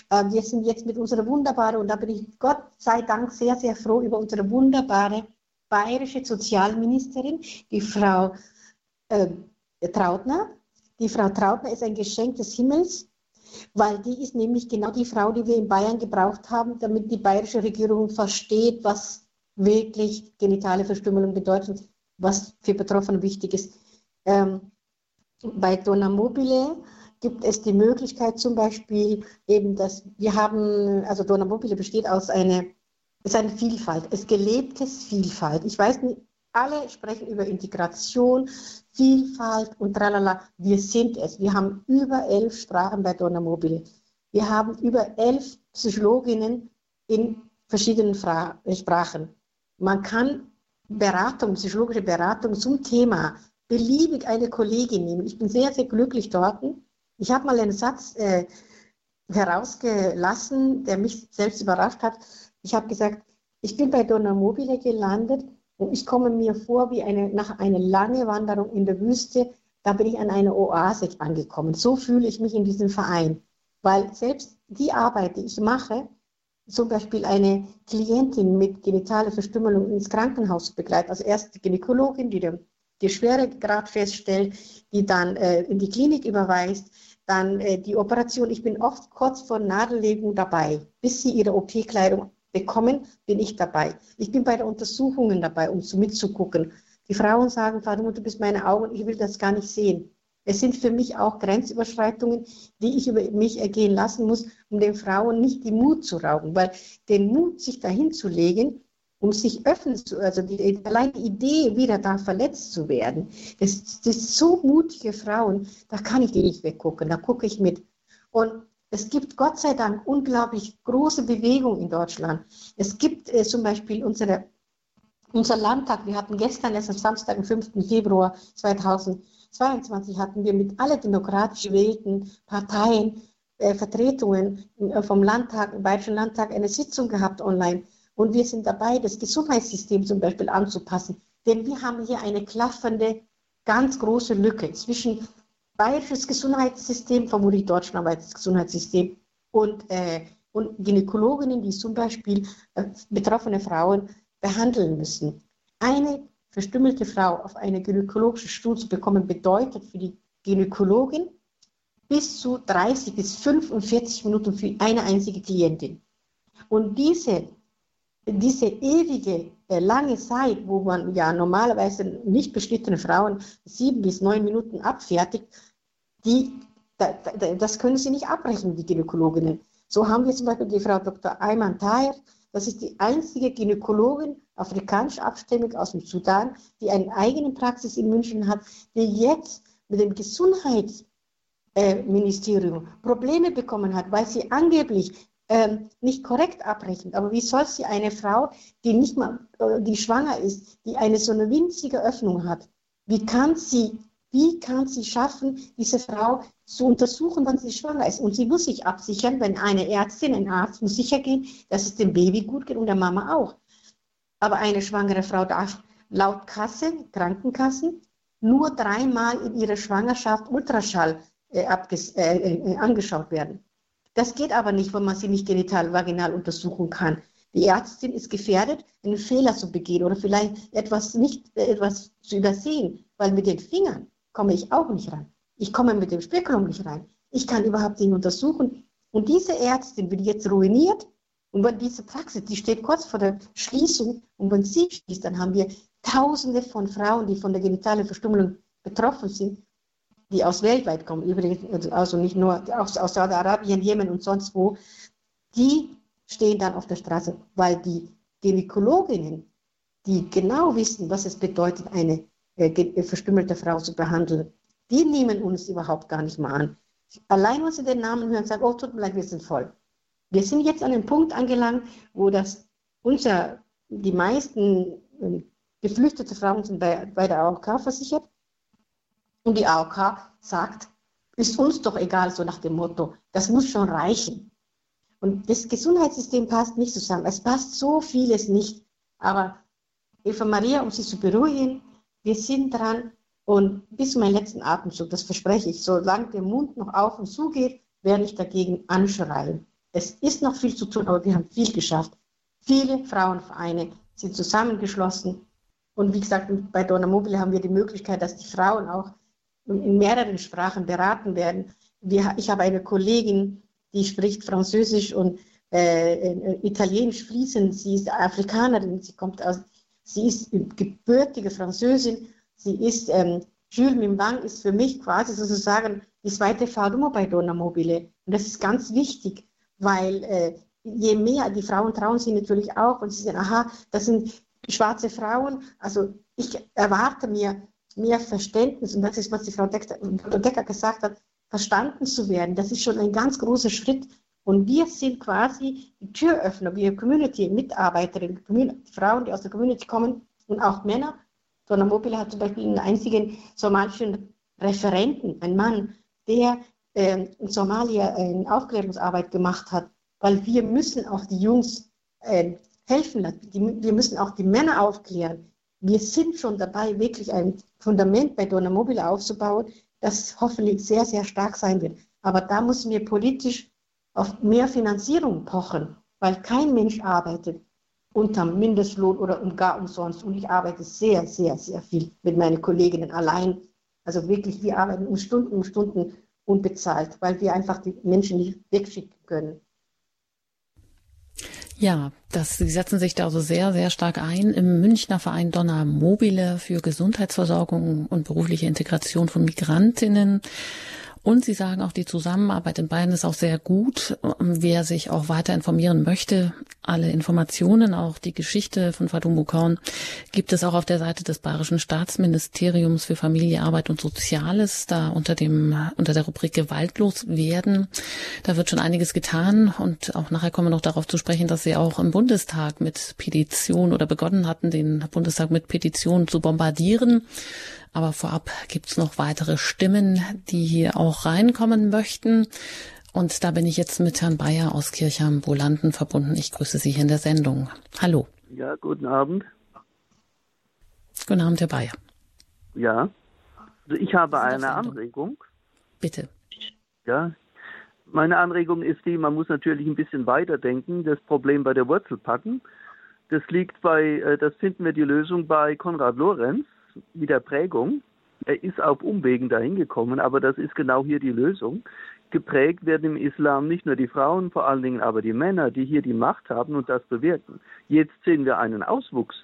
Äh, wir sind jetzt mit unserer wunderbaren, und da bin ich Gott sei Dank sehr, sehr froh über unsere wunderbare bayerische Sozialministerin, die Frau äh, Trautner. Die Frau Trautner ist ein Geschenk des Himmels. weil die ist nämlich genau die Frau, die wir in Bayern gebraucht haben, damit die bayerische Regierung versteht, was wirklich genitale Verstümmelung bedeutet, was für Betroffene wichtig ist. Ähm, bei Donna Mobile gibt es die Möglichkeit zum Beispiel eben, dass wir haben, also Mobile besteht aus einer, ist eine Vielfalt, es gelebtes Vielfalt. Ich weiß nicht, alle sprechen über Integration, Vielfalt und tralala. Wir sind es. Wir haben über elf Sprachen bei Mobile. Wir haben über elf Psychologinnen in verschiedenen Fra Sprachen. Man kann Beratung, psychologische Beratung zum Thema beliebig eine Kollegin nehmen. Ich bin sehr, sehr glücklich dort. Ich habe mal einen Satz äh, herausgelassen, der mich selbst überrascht hat. Ich habe gesagt, ich bin bei Donna Mobile gelandet und ich komme mir vor wie eine, nach einer langen Wanderung in der Wüste, da bin ich an einer Oase angekommen. So fühle ich mich in diesem Verein. Weil selbst die Arbeit, die ich mache, zum Beispiel eine Klientin mit genitaler Verstümmelung ins Krankenhaus begleitet, also erst die Gynäkologin, die den, die Schweregrad feststellt, die dann äh, in die Klinik überweist, dann äh, die Operation. Ich bin oft kurz vor Nadellegung dabei, bis sie ihre OP-Kleidung bekommen, bin ich dabei. Ich bin bei den Untersuchungen dabei, um so mitzugucken. Die Frauen sagen, Vater, du bist meine Augen, ich will das gar nicht sehen. Es sind für mich auch Grenzüberschreitungen, die ich über mich ergehen lassen muss, um den Frauen nicht den Mut zu rauben, weil den Mut, sich dahin zu legen, um sich öffnen zu, also die, allein die Idee, wieder da verletzt zu werden, das, das so mutige Frauen, da kann ich die nicht weggucken, da gucke ich mit. Und es gibt Gott sei Dank unglaublich große Bewegung in Deutschland. Es gibt äh, zum Beispiel unsere, unser Landtag, wir hatten gestern, erst am Samstag, am 5. Februar 2022, hatten wir mit allen demokratisch gewählten Parteien, äh, Vertretungen äh, vom Landtag, im Bayerischen Landtag, eine Sitzung gehabt online. Und wir sind dabei, das Gesundheitssystem zum Beispiel anzupassen. Denn wir haben hier eine klaffende, ganz große Lücke zwischen bayerisches Gesundheitssystem, vermutlich deutschlandweites Gesundheitssystem und, äh, und Gynäkologinnen, die zum Beispiel äh, betroffene Frauen behandeln müssen. Eine verstümmelte Frau auf eine gynäkologische Stuhl zu bekommen, bedeutet für die Gynäkologin bis zu 30 bis 45 Minuten für eine einzige Klientin. Und diese, diese ewige, äh, lange Zeit, wo man ja normalerweise nicht beschnittene Frauen sieben bis neun Minuten abfertigt, die, das können sie nicht abbrechen, die Gynäkologinnen. So haben wir zum Beispiel die Frau Dr. Ayman Taher, das ist die einzige Gynäkologin, afrikanisch abstämmig aus dem Sudan, die eine eigene Praxis in München hat, die jetzt mit dem Gesundheitsministerium Probleme bekommen hat, weil sie angeblich ähm, nicht korrekt abrechnet. Aber wie soll sie eine Frau, die nicht mal, äh, die schwanger ist, die eine so eine winzige Öffnung hat, wie kann sie wie kann sie schaffen, diese Frau zu untersuchen, wann sie schwanger ist? Und sie muss sich absichern, wenn eine Ärztin, ein Arzt muss sicher gehen, dass es dem Baby gut geht und der Mama auch. Aber eine schwangere Frau darf laut Kasse, Krankenkassen, nur dreimal in ihrer Schwangerschaft Ultraschall äh, äh, äh, angeschaut werden. Das geht aber nicht, wenn man sie nicht genital-vaginal untersuchen kann. Die Ärztin ist gefährdet, einen Fehler zu begehen oder vielleicht etwas nicht äh, etwas zu übersehen, weil mit den Fingern komme ich auch nicht rein. Ich komme mit dem Spekulum nicht rein. Ich kann überhaupt nicht untersuchen. Und diese Ärztin wird jetzt ruiniert. Und wenn diese Praxis, die steht kurz vor der Schließung, und wenn sie schließt, dann haben wir Tausende von Frauen, die von der genitalen Verstümmelung betroffen sind, die aus weltweit kommen, übrigens, also nicht nur aus, aus Saudi-Arabien, Jemen und sonst wo, die stehen dann auf der Straße, weil die Gynäkologinnen, die genau wissen, was es bedeutet, eine äh, äh, verstümmelte Frau zu behandeln. Die nehmen uns überhaupt gar nicht mal an. Allein, wenn sie den Namen hören, sagen, oh, tut mir leid, wir sind voll. Wir sind jetzt an einem Punkt angelangt, wo das unser, die meisten äh, geflüchtete Frauen sind bei, bei der AOK versichert. Und die AOK sagt, ist uns doch egal, so nach dem Motto, das muss schon reichen. Und das Gesundheitssystem passt nicht zusammen. Es passt so vieles nicht. Aber Eva Maria, um sie zu beruhigen, wir sind dran und bis zu meinem letzten Atemzug, das verspreche ich, solange der Mund noch auf und zu geht, werde ich dagegen anschreien. Es ist noch viel zu tun, aber wir haben viel geschafft. Viele Frauenvereine sind zusammengeschlossen. Und wie gesagt, bei Donna Mobile haben wir die Möglichkeit, dass die Frauen auch in mehreren Sprachen beraten werden. wir, ich habe eine Kollegin, die spricht Französisch und äh, äh, Italienisch fließend. Sie ist Afrikanerin, sie kommt aus, sie ist gebürtige Französin. Sie ist, ähm, Jules Mimbang ist für mich quasi sozusagen die zweite Frau bei Mobile. Und das ist ganz wichtig, weil äh, je mehr, die Frauen trauen sich natürlich auch und sie sagen, aha, das sind schwarze Frauen. Also ich erwarte mir mehr Verständnis und das ist, was die Frau Decker, Decker gesagt hat, verstanden zu werden. Das ist schon ein ganz großer Schritt. Und wir sind quasi die Türöffner, wir Community-Mitarbeiterinnen, Frauen, die aus der Community kommen und auch Männer. Donna Mobile hat zum Beispiel einen einzigen somalischen Referenten, ein Mann, der äh, in Somalia eine Aufklärungsarbeit gemacht hat, weil wir müssen auch die Jungs äh, helfen lassen. Die, wir müssen auch die Männer aufklären. Wir sind schon dabei, wirklich ein Fundament bei Donna Mobile aufzubauen, das hoffentlich sehr, sehr stark sein wird. Aber da müssen wir politisch auf mehr Finanzierung pochen, weil kein Mensch arbeitet unter Mindestlohn oder gar umsonst. Und ich arbeite sehr, sehr, sehr viel mit meinen Kolleginnen allein. Also wirklich, wir arbeiten um Stunden, um Stunden unbezahlt, weil wir einfach die Menschen nicht wegschicken können. Ja, das, Sie setzen sich da also sehr, sehr stark ein im Münchner Verein Donna Mobile für Gesundheitsversorgung und berufliche Integration von Migrantinnen. Und Sie sagen auch, die Zusammenarbeit in Bayern ist auch sehr gut. Wer sich auch weiter informieren möchte, alle Informationen, auch die Geschichte von Fatou Kaun, gibt es auch auf der Seite des Bayerischen Staatsministeriums für Familie, Arbeit und Soziales, da unter dem, unter der Rubrik Gewaltlos werden. Da wird schon einiges getan und auch nachher kommen wir noch darauf zu sprechen, dass Sie auch im Bundestag mit Petition oder begonnen hatten, den Bundestag mit Petitionen zu bombardieren. Aber vorab gibt's noch weitere Stimmen, die hier auch reinkommen möchten. Und da bin ich jetzt mit Herrn Bayer aus Kirchheim-Bolanden verbunden. Ich grüße Sie hier in der Sendung. Hallo. Ja, guten Abend. Guten Abend, Herr Bayer. Ja, also ich habe eine Anregung. Bitte. Ja, meine Anregung ist die, man muss natürlich ein bisschen weiterdenken, das Problem bei der Wurzel packen. Das liegt bei, äh, das finden wir die Lösung bei Konrad Lorenz mit der Prägung. Er ist auf Umwegen dahin gekommen, aber das ist genau hier die Lösung. Geprägt werden im Islam nicht nur die Frauen, vor allen Dingen aber die Männer, die hier die Macht haben und das bewirken. Jetzt sehen wir einen Auswuchs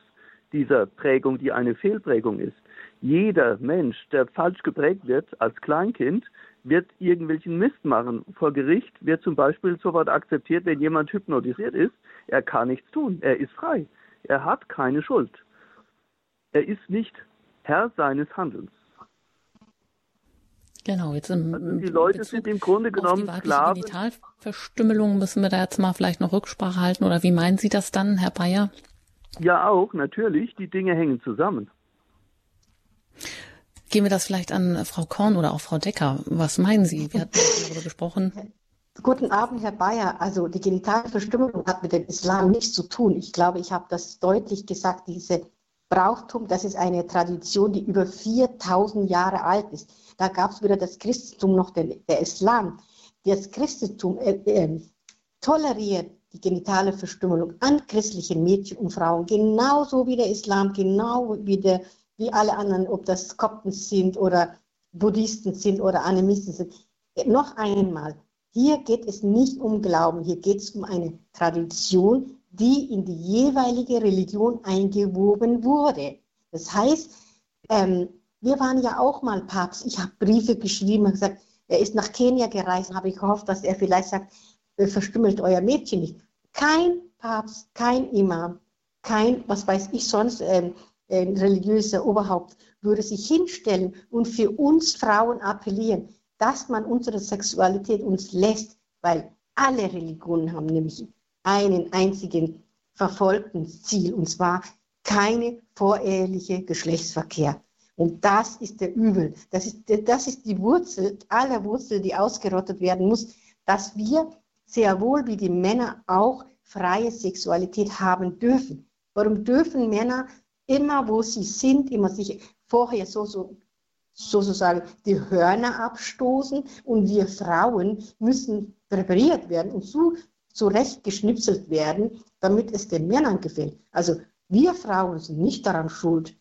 dieser Prägung, die eine Fehlprägung ist. Jeder Mensch, der falsch geprägt wird als Kleinkind, wird irgendwelchen Mist machen. Vor Gericht wird zum Beispiel sofort akzeptiert, wenn jemand hypnotisiert ist, er kann nichts tun, er ist frei, er hat keine Schuld. Er ist nicht Herr seines Handelns. Genau, jetzt im, also die Leute Bezug sind im Grunde genommen auf die Sklaven. Genitalverstümmelung müssen wir da jetzt mal vielleicht noch Rücksprache halten oder wie meinen Sie das dann, Herr Bayer? Ja, auch, natürlich. Die Dinge hängen zusammen. Gehen wir das vielleicht an Frau Korn oder auch Frau Decker. Was meinen Sie? Wir hatten darüber gesprochen. Guten Abend, Herr Bayer. Also die Genitalverstümmelung hat mit dem Islam nichts zu tun. Ich glaube, ich habe das deutlich gesagt. Diese Brauchtum, das ist eine Tradition, die über 4000 Jahre alt ist. Da gab es weder das Christentum noch den, der Islam. Das Christentum äh, äh, toleriert die genitale Verstümmelung an christlichen Mädchen und Frauen, genauso wie der Islam, genau wie, der, wie alle anderen, ob das Kopten sind oder Buddhisten sind oder Animisten sind. Noch einmal, hier geht es nicht um Glauben, hier geht es um eine Tradition, die in die jeweilige Religion eingewoben wurde. Das heißt, ähm, wir waren ja auch mal Papst. Ich habe Briefe geschrieben und gesagt, er ist nach Kenia gereist, habe ich gehofft, dass er vielleicht sagt, äh, verstümmelt euer Mädchen nicht. Kein Papst, kein Imam, kein, was weiß ich sonst, äh, äh, religiöser Oberhaupt würde sich hinstellen und für uns Frauen appellieren, dass man unsere Sexualität uns lässt, weil alle Religionen haben nämlich einen einzigen verfolgten Ziel, und zwar keine voreheliche Geschlechtsverkehr. Und das ist der Übel. Das ist, das ist die Wurzel aller Wurzel, die ausgerottet werden muss, dass wir sehr wohl wie die Männer auch freie Sexualität haben dürfen. Warum dürfen Männer immer, wo sie sind, immer sich vorher so, so sozusagen die Hörner abstoßen und wir Frauen müssen präpariert werden und so zurechtgeschnipselt werden, damit es den Männern gefällt. Also wir Frauen sind nicht daran schuld,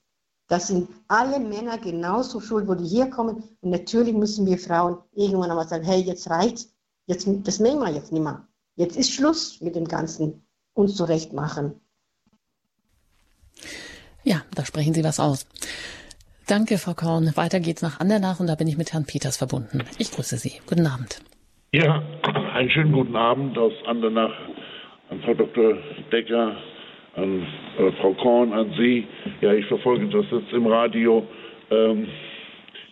Das sind alle Männer genauso schuld, wo die hier kommen. Und natürlich müssen wir Frauen irgendwann einmal sagen, hey, jetzt reicht's, jetzt, das nehmen wir jetzt nicht mehr. Jetzt ist Schluss mit dem ganzen uns zurechtmachen. Ja, da sprechen Sie was aus. Danke, Frau Korn. Weiter geht's nach Andernach und da bin ich mit Herrn Peters verbunden. Ich grüße Sie. Guten Abend. Ja, einen schönen guten Abend aus Andernach an Frau Dr. Decker, an äh, Frau Korn, an Sie. Ja, ich verfolge das jetzt im Radio. Ähm,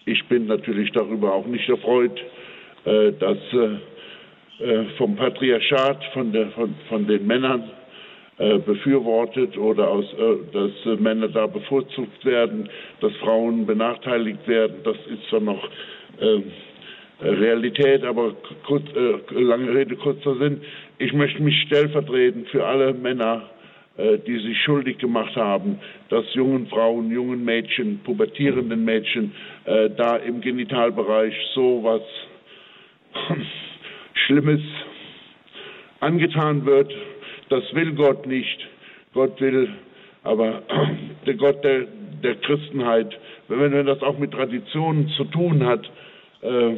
ich bin natürlich darüber auch nicht erfreut, äh, dass äh, äh vom Patriarchat, von, der, von, von den Männern äh, befürwortet oder aus, äh, dass Männer da bevorzugt werden, dass Frauen benachteiligt werden. Das ist zwar noch ähm, Realität, aber kurz, lange Rede, kurzer Sinn. Ich möchte mich stellvertretend für alle Männer äh, die sich schuldig gemacht haben, dass jungen Frauen, jungen Mädchen, pubertierenden Mädchen äh, da im Genitalbereich so was Schlimmes angetan wird. Das will Gott nicht. Gott will, aber der Gott der, der Christenheit, wenn, wenn das auch mit Traditionen zu tun hat, äh,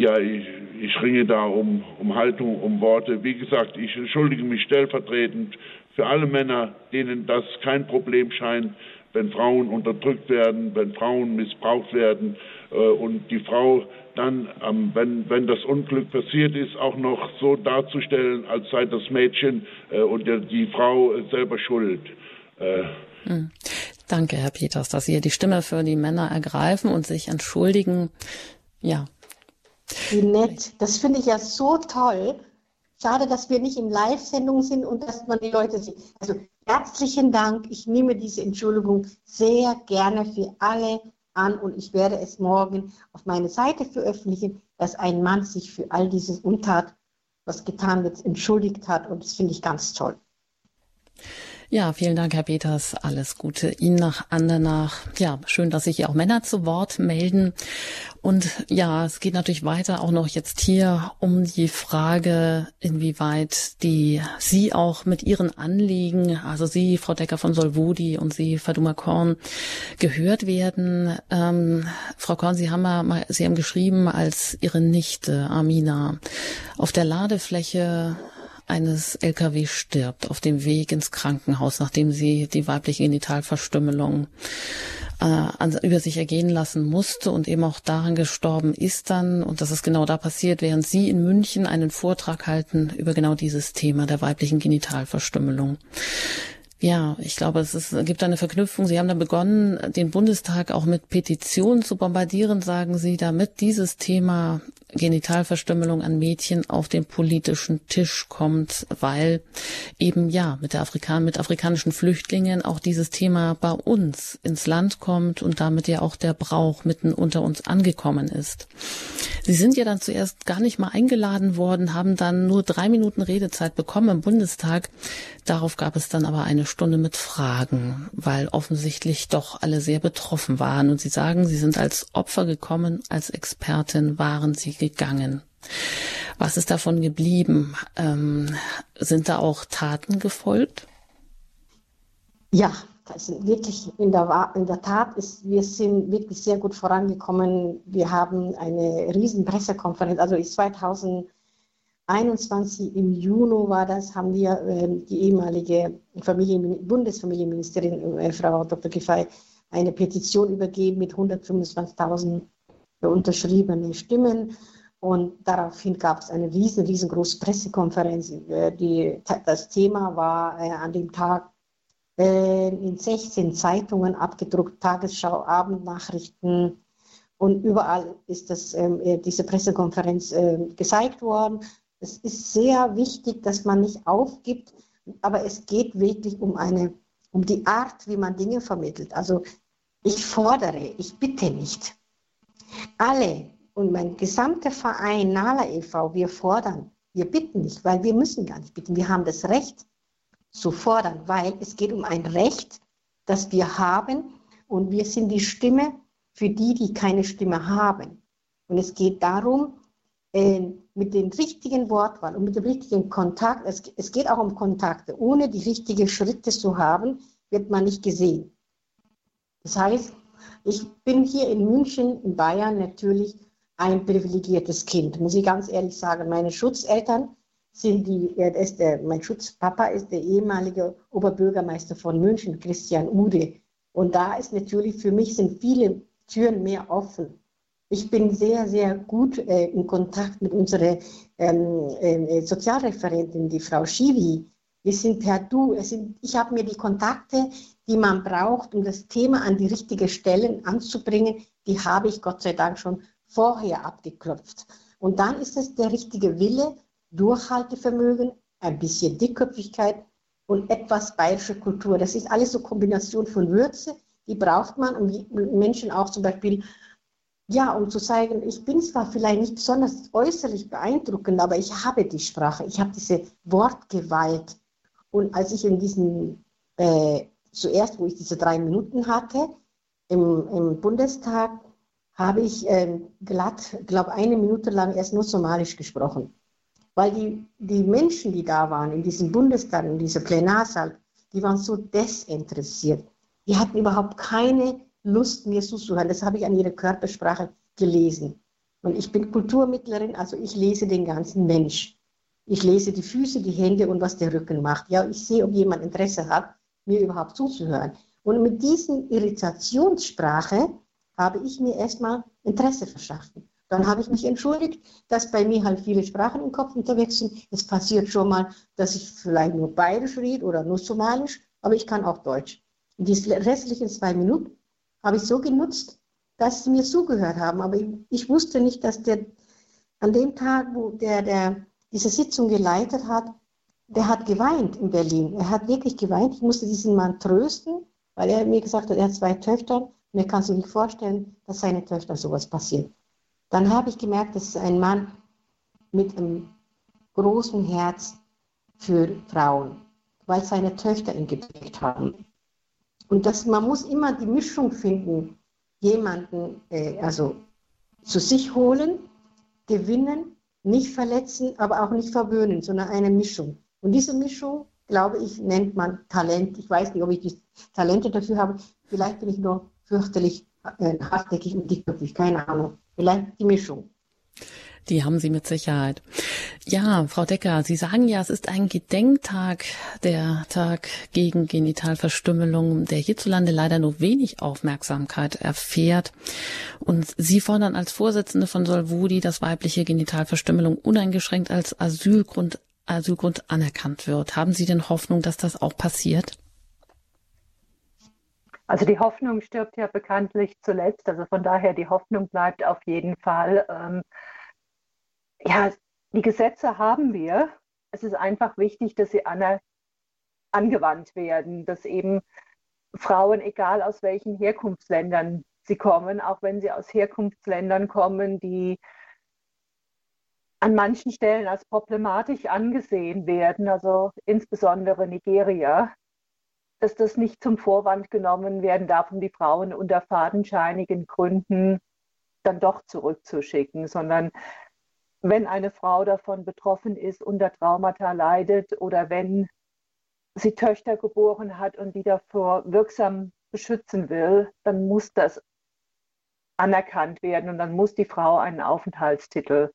ja, ich, ich ringe da um, um Haltung, um Worte. Wie gesagt, ich entschuldige mich stellvertretend für alle Männer, denen das kein Problem scheint, wenn Frauen unterdrückt werden, wenn Frauen missbraucht werden äh, und die Frau dann, ähm, wenn, wenn das Unglück passiert ist, auch noch so darzustellen, als sei das Mädchen äh, und die Frau selber schuld. Äh, hm. Danke, Herr Peters, dass Sie hier die Stimme für die Männer ergreifen und sich entschuldigen. Ja. Wie nett. Das finde ich ja so toll Schade, dass wir nicht in Live-Sendung sind und dass man die Leute sieht. Also herzlichen Dank. Ich nehme diese Entschuldigung sehr gerne für alle an und ich werde es morgen auf meine Seite veröffentlichen, dass ein Mann sich für all dieses Untat, was getan wird, entschuldigt hat und das finde ich ganz toll. Ja, vielen Dank, Herr Peters. Alles Gute Ihnen nach Andernach. Ja, schön, dass sich hier auch Männer zu Wort melden. Und ja, es geht natürlich weiter auch noch jetzt hier um die Frage, inwieweit die Sie auch mit Ihren Anliegen, also Sie, Frau Decker von Solvodi und Sie, Faduma Korn, gehört werden. Ähm, Frau Korn, Sie haben mal, Sie haben geschrieben, als Ihre Nichte Amina auf der Ladefläche eines LKW stirbt auf dem Weg ins Krankenhaus, nachdem sie die weibliche Genitalverstümmelung äh, über sich ergehen lassen musste und eben auch daran gestorben ist dann. Und das ist genau da passiert, während Sie in München einen Vortrag halten über genau dieses Thema der weiblichen Genitalverstümmelung. Ja, ich glaube, es ist, gibt eine Verknüpfung. Sie haben dann begonnen, den Bundestag auch mit Petitionen zu bombardieren, sagen Sie, damit dieses Thema Genitalverstümmelung an Mädchen auf den politischen Tisch kommt, weil eben ja mit der Afrikan mit afrikanischen Flüchtlingen auch dieses Thema bei uns ins Land kommt und damit ja auch der Brauch mitten unter uns angekommen ist. Sie sind ja dann zuerst gar nicht mal eingeladen worden, haben dann nur drei Minuten Redezeit bekommen im Bundestag. Darauf gab es dann aber eine Stunde mit Fragen, weil offensichtlich doch alle sehr betroffen waren. Und Sie sagen, Sie sind als Opfer gekommen, als Expertin waren Sie gegangen. Was ist davon geblieben? Ähm, sind da auch Taten gefolgt? Ja, sind wirklich in der, in der Tat ist, wir sind wirklich sehr gut vorangekommen. Wir haben eine riesen Pressekonferenz, also 2021 im Juni war das, haben wir äh, die ehemalige Familien, Bundesfamilienministerin äh, Frau Dr. Giffey eine Petition übergeben mit 125.000 unterschriebene Stimmen. Und daraufhin gab es eine riesen, riesengroße Pressekonferenz. Äh, die, das Thema war äh, an dem Tag äh, in 16 Zeitungen abgedruckt, Tagesschau, Abendnachrichten. Und überall ist das, ähm, äh, diese Pressekonferenz äh, gezeigt worden. Es ist sehr wichtig, dass man nicht aufgibt, aber es geht wirklich um, eine, um die Art, wie man Dinge vermittelt. Also ich fordere, ich bitte nicht. Alle und mein gesamter Verein Nala e.V., wir fordern, wir bitten nicht, weil wir müssen gar nicht bitten. Wir haben das Recht zu fordern, weil es geht um ein Recht, das wir haben und wir sind die Stimme für die, die keine Stimme haben. Und es geht darum, äh, mit den richtigen Wortwahl und mit dem richtigen Kontakt, es, es geht auch um Kontakte. Ohne die richtigen Schritte zu haben, wird man nicht gesehen. Das heißt, ich bin hier in München, in Bayern natürlich ein privilegiertes Kind, muss ich ganz ehrlich sagen. Meine Schutzeltern sind die, ist der, mein Schutzpapa ist der ehemalige Oberbürgermeister von München, Christian Ude. Und da ist natürlich für mich sind viele Türen mehr offen. Ich bin sehr, sehr gut äh, in Kontakt mit unserer ähm, äh, Sozialreferentin, die Frau Schiwi. Wir sind per Du. Sind, ich habe mir die Kontakte, die man braucht, um das Thema an die richtigen Stellen anzubringen, die habe ich Gott sei Dank schon vorher abgeklopft. Und dann ist es der richtige Wille, Durchhaltevermögen, ein bisschen Dickköpfigkeit und etwas bayerische Kultur. Das ist alles so Kombination von Würze, die braucht man, um Menschen auch zum Beispiel ja, um zu zeigen, ich bin zwar vielleicht nicht besonders äußerlich beeindruckend, aber ich habe die Sprache, ich habe diese Wortgewalt. Und als ich in diesen, äh, zuerst, wo ich diese drei Minuten hatte, im, im Bundestag, habe ich äh, glatt, glaube eine Minute lang erst nur Somalisch gesprochen. Weil die, die Menschen, die da waren, in diesem Bundestag, in diesem Plenarsaal, die waren so desinteressiert. Die hatten überhaupt keine Lust, mir zuzuhören. Das habe ich an ihrer Körpersprache gelesen. Und ich bin Kulturmittlerin, also ich lese den ganzen Mensch. Ich lese die Füße, die Hände und was der Rücken macht. Ja, ich sehe, ob jemand Interesse hat, mir überhaupt zuzuhören. Und mit diesen Irritationssprache habe ich mir erstmal Interesse verschafft. Dann habe ich mich entschuldigt, dass bei mir halt viele Sprachen im Kopf unterwegs sind. Es passiert schon mal, dass ich vielleicht nur Bayerisch rede oder nur Somalisch, aber ich kann auch Deutsch. Die restlichen zwei Minuten habe ich so genutzt, dass sie mir zugehört haben. Aber ich, ich, wusste nicht, dass der an dem Tag, wo der, der diese Sitzung geleitet hat, der hat geweint in Berlin. Er hat wirklich geweint. Ich musste diesen Mann trösten, weil er mir gesagt hat, er hat zwei Töchter und er kann sich nicht vorstellen, dass seine Töchter sowas passiert. Dann habe ich gemerkt, das ist ein Mann mit einem großen Herz für Frauen, weil seine Töchter ihn geprägt haben. Und das, man muss immer die Mischung finden, jemanden äh, also zu sich holen, gewinnen, nicht verletzen, aber auch nicht verwöhnen, sondern eine Mischung. Und diese Mischung, glaube ich, nennt man Talent. Ich weiß nicht, ob ich die Talente dafür habe. Vielleicht bin ich nur fürchterlich äh, hartnäckig und dickköpfig, keine Ahnung. Vielleicht die Mischung. Die haben Sie mit Sicherheit. Ja, Frau Decker, Sie sagen ja, es ist ein Gedenktag, der Tag gegen Genitalverstümmelung, der hierzulande leider nur wenig Aufmerksamkeit erfährt. Und Sie fordern als Vorsitzende von Solvudi, dass weibliche Genitalverstümmelung uneingeschränkt als Asylgrund, Asylgrund anerkannt wird. Haben Sie denn Hoffnung, dass das auch passiert? Also die Hoffnung stirbt ja bekanntlich zuletzt. Also von daher, die Hoffnung bleibt auf jeden Fall. Ähm, ja, die Gesetze haben wir. Es ist einfach wichtig, dass sie an, angewandt werden, dass eben Frauen, egal aus welchen Herkunftsländern sie kommen, auch wenn sie aus Herkunftsländern kommen, die an manchen Stellen als problematisch angesehen werden, also insbesondere Nigeria, dass das nicht zum Vorwand genommen werden darf, um die Frauen unter fadenscheinigen Gründen dann doch zurückzuschicken, sondern wenn eine Frau davon betroffen ist, unter Traumata leidet oder wenn sie Töchter geboren hat und die davor wirksam beschützen will, dann muss das anerkannt werden und dann muss die Frau einen Aufenthaltstitel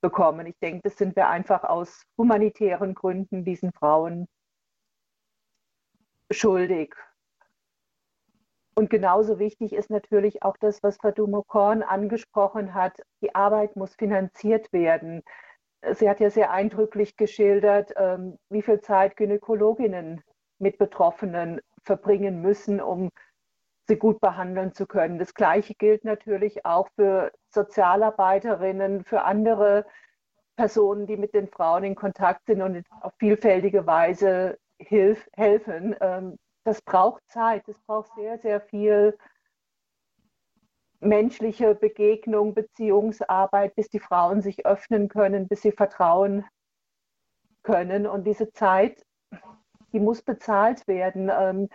bekommen. Ich denke, das sind wir einfach aus humanitären Gründen diesen Frauen schuldig. Und genauso wichtig ist natürlich auch das, was Frau Dumokorn angesprochen hat. Die Arbeit muss finanziert werden. Sie hat ja sehr eindrücklich geschildert, ähm, wie viel Zeit Gynäkologinnen mit Betroffenen verbringen müssen, um sie gut behandeln zu können. Das Gleiche gilt natürlich auch für Sozialarbeiterinnen, für andere Personen, die mit den Frauen in Kontakt sind und auf vielfältige Weise hilf, helfen. Das braucht Zeit, das braucht sehr, sehr viel menschliche Begegnung, Beziehungsarbeit, bis die Frauen sich öffnen können, bis sie vertrauen können. Und diese Zeit, die muss bezahlt werden. Ähm,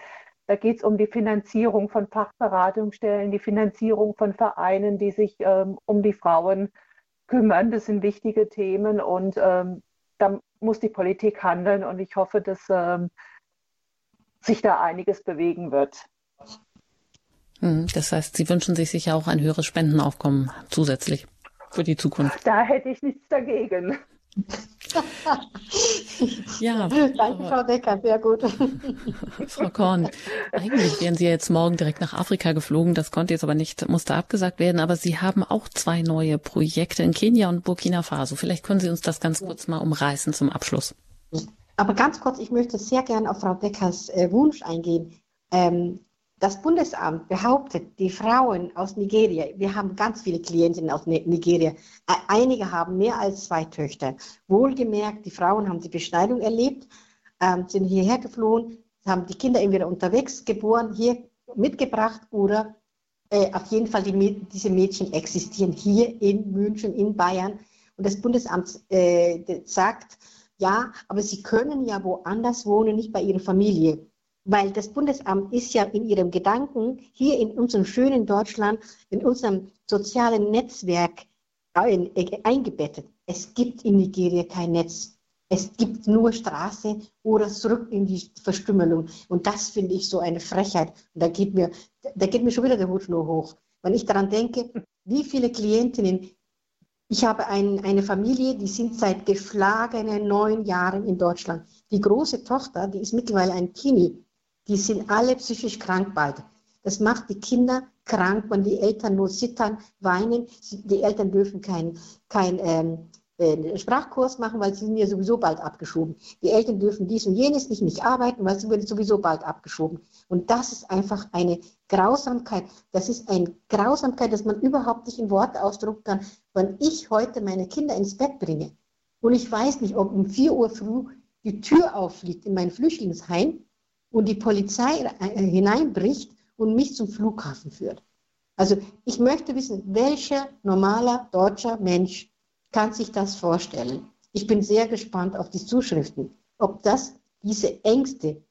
da geht es um die Finanzierung von Fachberatungsstellen, die Finanzierung von Vereinen, die sich ähm, um die Frauen kümmern. Das sind wichtige Themen und ähm, da muss die Politik handeln. Und ich hoffe, dass ähm, sich da einiges bewegen wird. Mhm, das heißt, Sie wünschen sich sicher auch ein höheres Spendenaufkommen zusätzlich für die Zukunft. Da hätte ich nichts dagegen. ja. Danke, Frau Decker, sehr gut. Frau Korn, eigentlich wären Sie jetzt morgen direkt nach Afrika geflogen. Das konnte jetzt aber nicht, musste abgesagt werden. Aber Sie haben auch zwei neue Projekte in Kenia und Burkina Faso. Vielleicht können Sie uns das ganz kurz mal umreißen zum Abschluss. Aber ganz kurz, ich möchte sehr gerne auf Frau Deckers äh, Wunsch eingehen. Ähm, das Bundesamt behauptet, die Frauen aus Nigeria, wir haben ganz viele Klientinnen aus Nigeria, einige haben mehr als zwei Töchter. Wohlgemerkt, die Frauen haben die Beschneidung erlebt, ähm, sind hierher geflohen, haben die Kinder entweder unterwegs geboren, hier mitgebracht oder äh, auf jeden Fall die, diese Mädchen existieren hier in München, in Bayern. Und das Bundesamt äh, sagt, ja, aber sie können ja woanders wohnen, nicht bei ihrer Familie weil das Bundesamt ist ja in ihrem Gedanken hier in unserem schönen Deutschland, in unserem sozialen Netzwerk eingebettet. Es gibt in Nigeria kein Netz. Es gibt nur Straße oder zurück in die Verstümmelung. Und das finde ich so eine Frechheit. Und da geht mir, da geht mir schon wieder der Hut nur hoch. Wenn ich daran denke, wie viele Klientinnen, ich habe ein, eine Familie, die sind seit geschlagenen neun Jahren in Deutschland. Die große Tochter, die ist mittlerweile ein Teenie, die sind alle psychisch krank bald. Das macht die Kinder krank, wenn die Eltern nur zittern, weinen. Die Eltern dürfen keinen kein, ähm, äh, Sprachkurs machen, weil sie sind ja sowieso bald abgeschoben. Die Eltern dürfen dies und jenes nicht, nicht arbeiten, weil sie werden sowieso bald abgeschoben. Und das ist einfach eine Grausamkeit. Das ist eine Grausamkeit, dass man überhaupt nicht in Worte ausdrucken kann. Wenn ich heute meine Kinder ins Bett bringe und ich weiß nicht, ob um 4 Uhr früh die Tür auffliegt in mein Flüchtlingsheim, und die Polizei äh, hineinbricht und mich zum Flughafen führt. Also ich möchte wissen, welcher normaler deutscher Mensch kann sich das vorstellen? Ich bin sehr gespannt auf die Zuschriften, ob das diese Ängste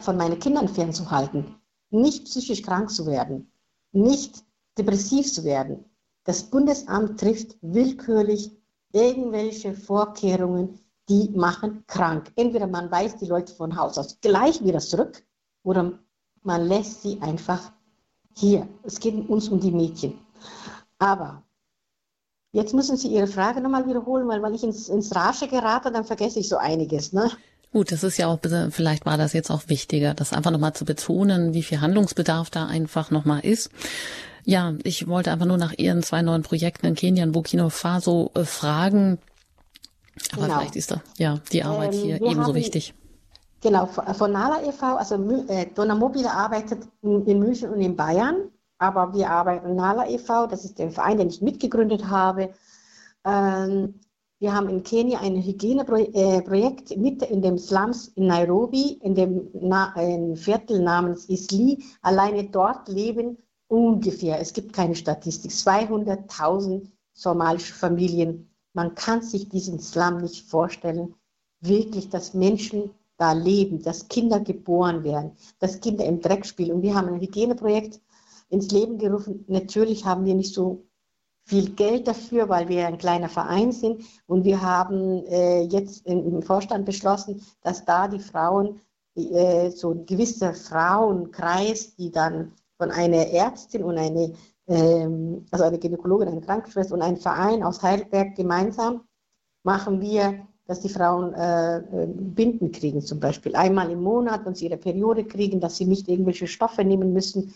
von meinen Kindern fernzuhalten, nicht psychisch krank zu werden, nicht depressiv zu werden. Das Bundesamt trifft willkürlich irgendwelche Vorkehrungen, die machen krank. Entweder man weist die Leute von Haus aus gleich wieder zurück oder man lässt sie einfach hier. Es geht uns um die Mädchen. Aber jetzt müssen Sie Ihre Frage nochmal wiederholen, weil wenn ich ins, ins Rasche gerate, dann vergesse ich so einiges. Ne? Gut, das ist ja auch, vielleicht war das jetzt auch wichtiger, das einfach nochmal zu betonen, wie viel Handlungsbedarf da einfach nochmal ist. Ja, ich wollte einfach nur nach Ihren zwei neuen Projekten in Kenia und Burkina Faso äh, fragen. Aber genau. vielleicht ist da ja die Arbeit ähm, hier ebenso haben, wichtig. Genau, von Nala e.V., also äh, Donna Mobile arbeitet in, in, München und in Bayern, aber wir arbeiten Nala e.V., das ist der Verein, den ich mitgegründet habe. Ähm, wir haben in Kenia ein Hygieneprojekt äh, mit in dem Slums in Nairobi, in dem Na äh, Viertel namens Isli. Alleine dort leben ungefähr, es gibt keine Statistik, 200.000 somalische Familien man kann sich diesen Slum nicht vorstellen, wirklich, dass Menschen da leben, dass Kinder geboren werden, dass Kinder im Dreck spielen. Und wir haben ein Hygieneprojekt ins Leben gerufen. Natürlich haben wir nicht so viel Geld dafür, weil wir ein kleiner Verein sind. Und wir haben äh, jetzt im Vorstand beschlossen, dass da die Frauen, äh, so ein gewisser Frauenkreis, die dann von einer Ärztin und einer ähm, also eine Gynäkologin, eine Krankenschwester und ein Verein aus Heidelberg gemeinsam machen wir, dass die Frauen äh, äh, Binden kriegen zum Beispiel. Einmal im Monat, wenn sie ihre Periode kriegen, dass sie nicht irgendwelche Stoffe nehmen müssen.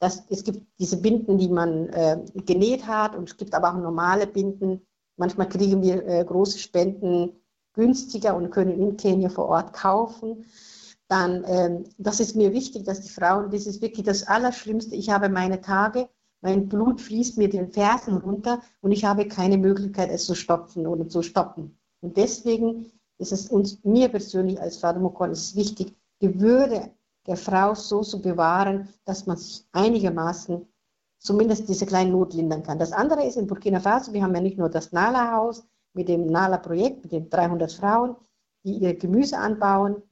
Das, es gibt diese Binden, die man äh, genäht hat und es gibt aber auch normale Binden. Manchmal kriegen wir äh, große Spenden günstiger und können in Kenia vor Ort kaufen. Dann, ähm, das ist mir wichtig, dass die Frauen, das ist wirklich das Allerschlimmste. Ich habe meine Tage, mein Blut fließt mir den Fersen runter und ich habe keine Möglichkeit, es zu stopfen oder zu stoppen. Und deswegen ist es uns, mir persönlich als Frau Mokon, ist wichtig, die Würde der Frau so zu bewahren, dass man sich einigermaßen zumindest diese kleinen Not lindern kann. Das andere ist in Burkina Faso, wir haben ja nicht nur das Nala-Haus mit dem Nala-Projekt, mit den 300 Frauen, die ihr Gemüse anbauen,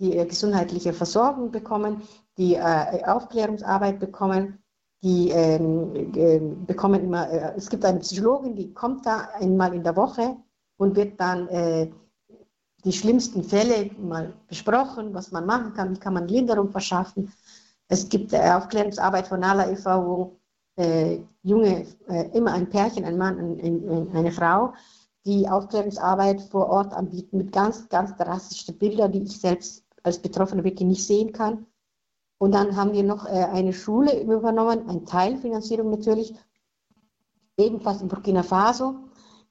die ihre gesundheitliche Versorgung bekommen, die äh, Aufklärungsarbeit bekommen die ähm, äh, bekommen immer, äh, es gibt eine Psychologin, die kommt da einmal in der Woche und wird dann äh, die schlimmsten Fälle mal besprochen, was man machen kann, wie kann man Linderung verschaffen. Es gibt äh, Aufklärungsarbeit von Nala e.V., wo äh, junge, äh, immer ein Pärchen, ein Mann, ein, ein, eine Frau, die Aufklärungsarbeit vor Ort anbieten mit ganz, ganz drastischen Bildern, die ich selbst als Betroffene wirklich nicht sehen kann. Und dann haben wir noch äh, eine Schule übernommen, eine Teilfinanzierung natürlich, ebenfalls in Burkina Faso.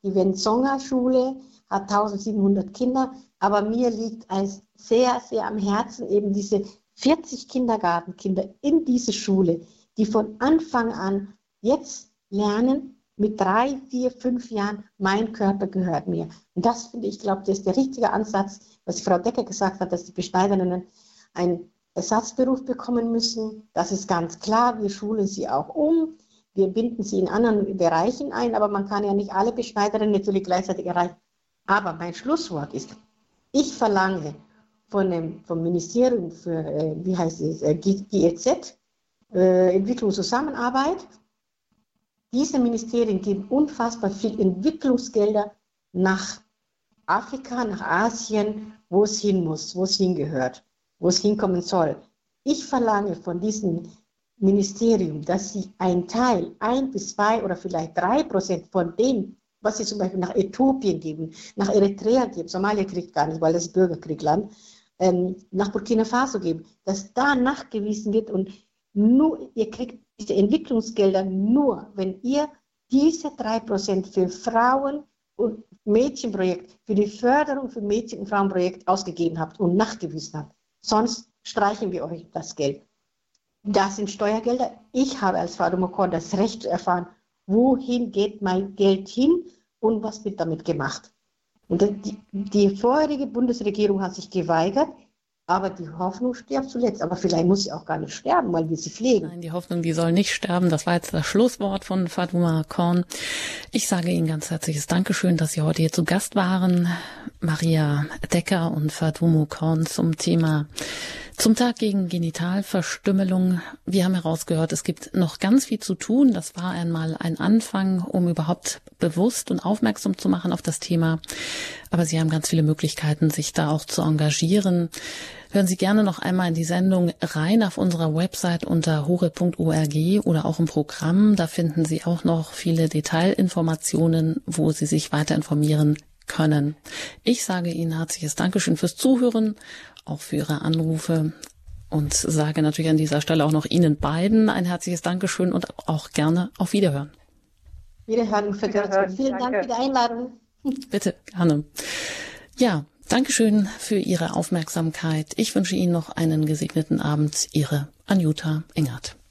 Die Wenzonga-Schule hat 1700 Kinder, aber mir liegt als sehr, sehr am Herzen eben diese 40 Kindergartenkinder in diese Schule, die von Anfang an jetzt lernen, mit drei, vier, fünf Jahren, mein Körper gehört mir. Und das finde ich, glaube, das ist der richtige Ansatz, was Frau Decker gesagt hat, dass die Beschneiderinnen einen Ersatzberuf bekommen müssen. Das ist ganz klar. Wir schulen sie auch um. Wir binden sie in anderen Bereichen ein, aber man kann ja nicht alle Beschneiderinnen natürlich gleichzeitig erreichen. Aber mein Schlusswort ist, ich verlange von dem, vom Ministerium für, äh, wie heißt es, äh, GEZ, äh, Entwicklung. Diese Ministerien geben unfassbar viel Entwicklungsgelder nach Afrika, nach Asien, wo es hin muss, wo es hingehört, wo es hinkommen soll. Ich verlange von diesem Ministerium, dass sie einen Teil, ein bis zwei oder vielleicht drei Prozent von dem, was sie zum Beispiel nach Äthiopien geben, nach Eritrea geben, Somalia kriegt gar nicht, weil das Bürgerkriegland, ähm, nach Burkina Faso geben, dass da nachgewiesen wird und nur, ihr kriegt diese Entwicklungsgelder nur, wenn ihr diese drei Prozent für Frauen und Mädchenprojekt, für die Förderung für Mädchen- und Frauenprojekt ausgegeben habt und nachgewiesen habt. Sonst streichen wir euch das Geld. Das sind Steuergelder. Ich habe als Frau Mokon das Recht zu erfahren, wohin geht mein Geld hin und was wird damit gemacht. Und die, die vorherige Bundesregierung hat sich geweigert, aber die Hoffnung stirbt zuletzt. Aber vielleicht muss sie auch gar nicht sterben, weil wir sie pflegen. Nein, die Hoffnung, die soll nicht sterben. Das war jetzt das Schlusswort von Fatuma Korn. Ich sage Ihnen ganz herzliches Dankeschön, dass Sie heute hier zu Gast waren. Maria Decker und Fatuma Korn zum Thema zum Tag gegen Genitalverstümmelung. Wir haben herausgehört, es gibt noch ganz viel zu tun. Das war einmal ein Anfang, um überhaupt bewusst und aufmerksam zu machen auf das Thema. Aber Sie haben ganz viele Möglichkeiten, sich da auch zu engagieren. Hören Sie gerne noch einmal in die Sendung rein auf unserer Website unter hore.org oder auch im Programm. Da finden Sie auch noch viele Detailinformationen, wo Sie sich weiter informieren können. Ich sage Ihnen herzliches Dankeschön fürs Zuhören auch für Ihre Anrufe und sage natürlich an dieser Stelle auch noch Ihnen beiden ein herzliches Dankeschön und auch gerne auf Wiederhören. Wiederhören, Wiederhören. Vielen Dank für die Einladung. Bitte, gerne. Ja, Dankeschön für Ihre Aufmerksamkeit. Ich wünsche Ihnen noch einen gesegneten Abend. Ihre Anjuta Engert.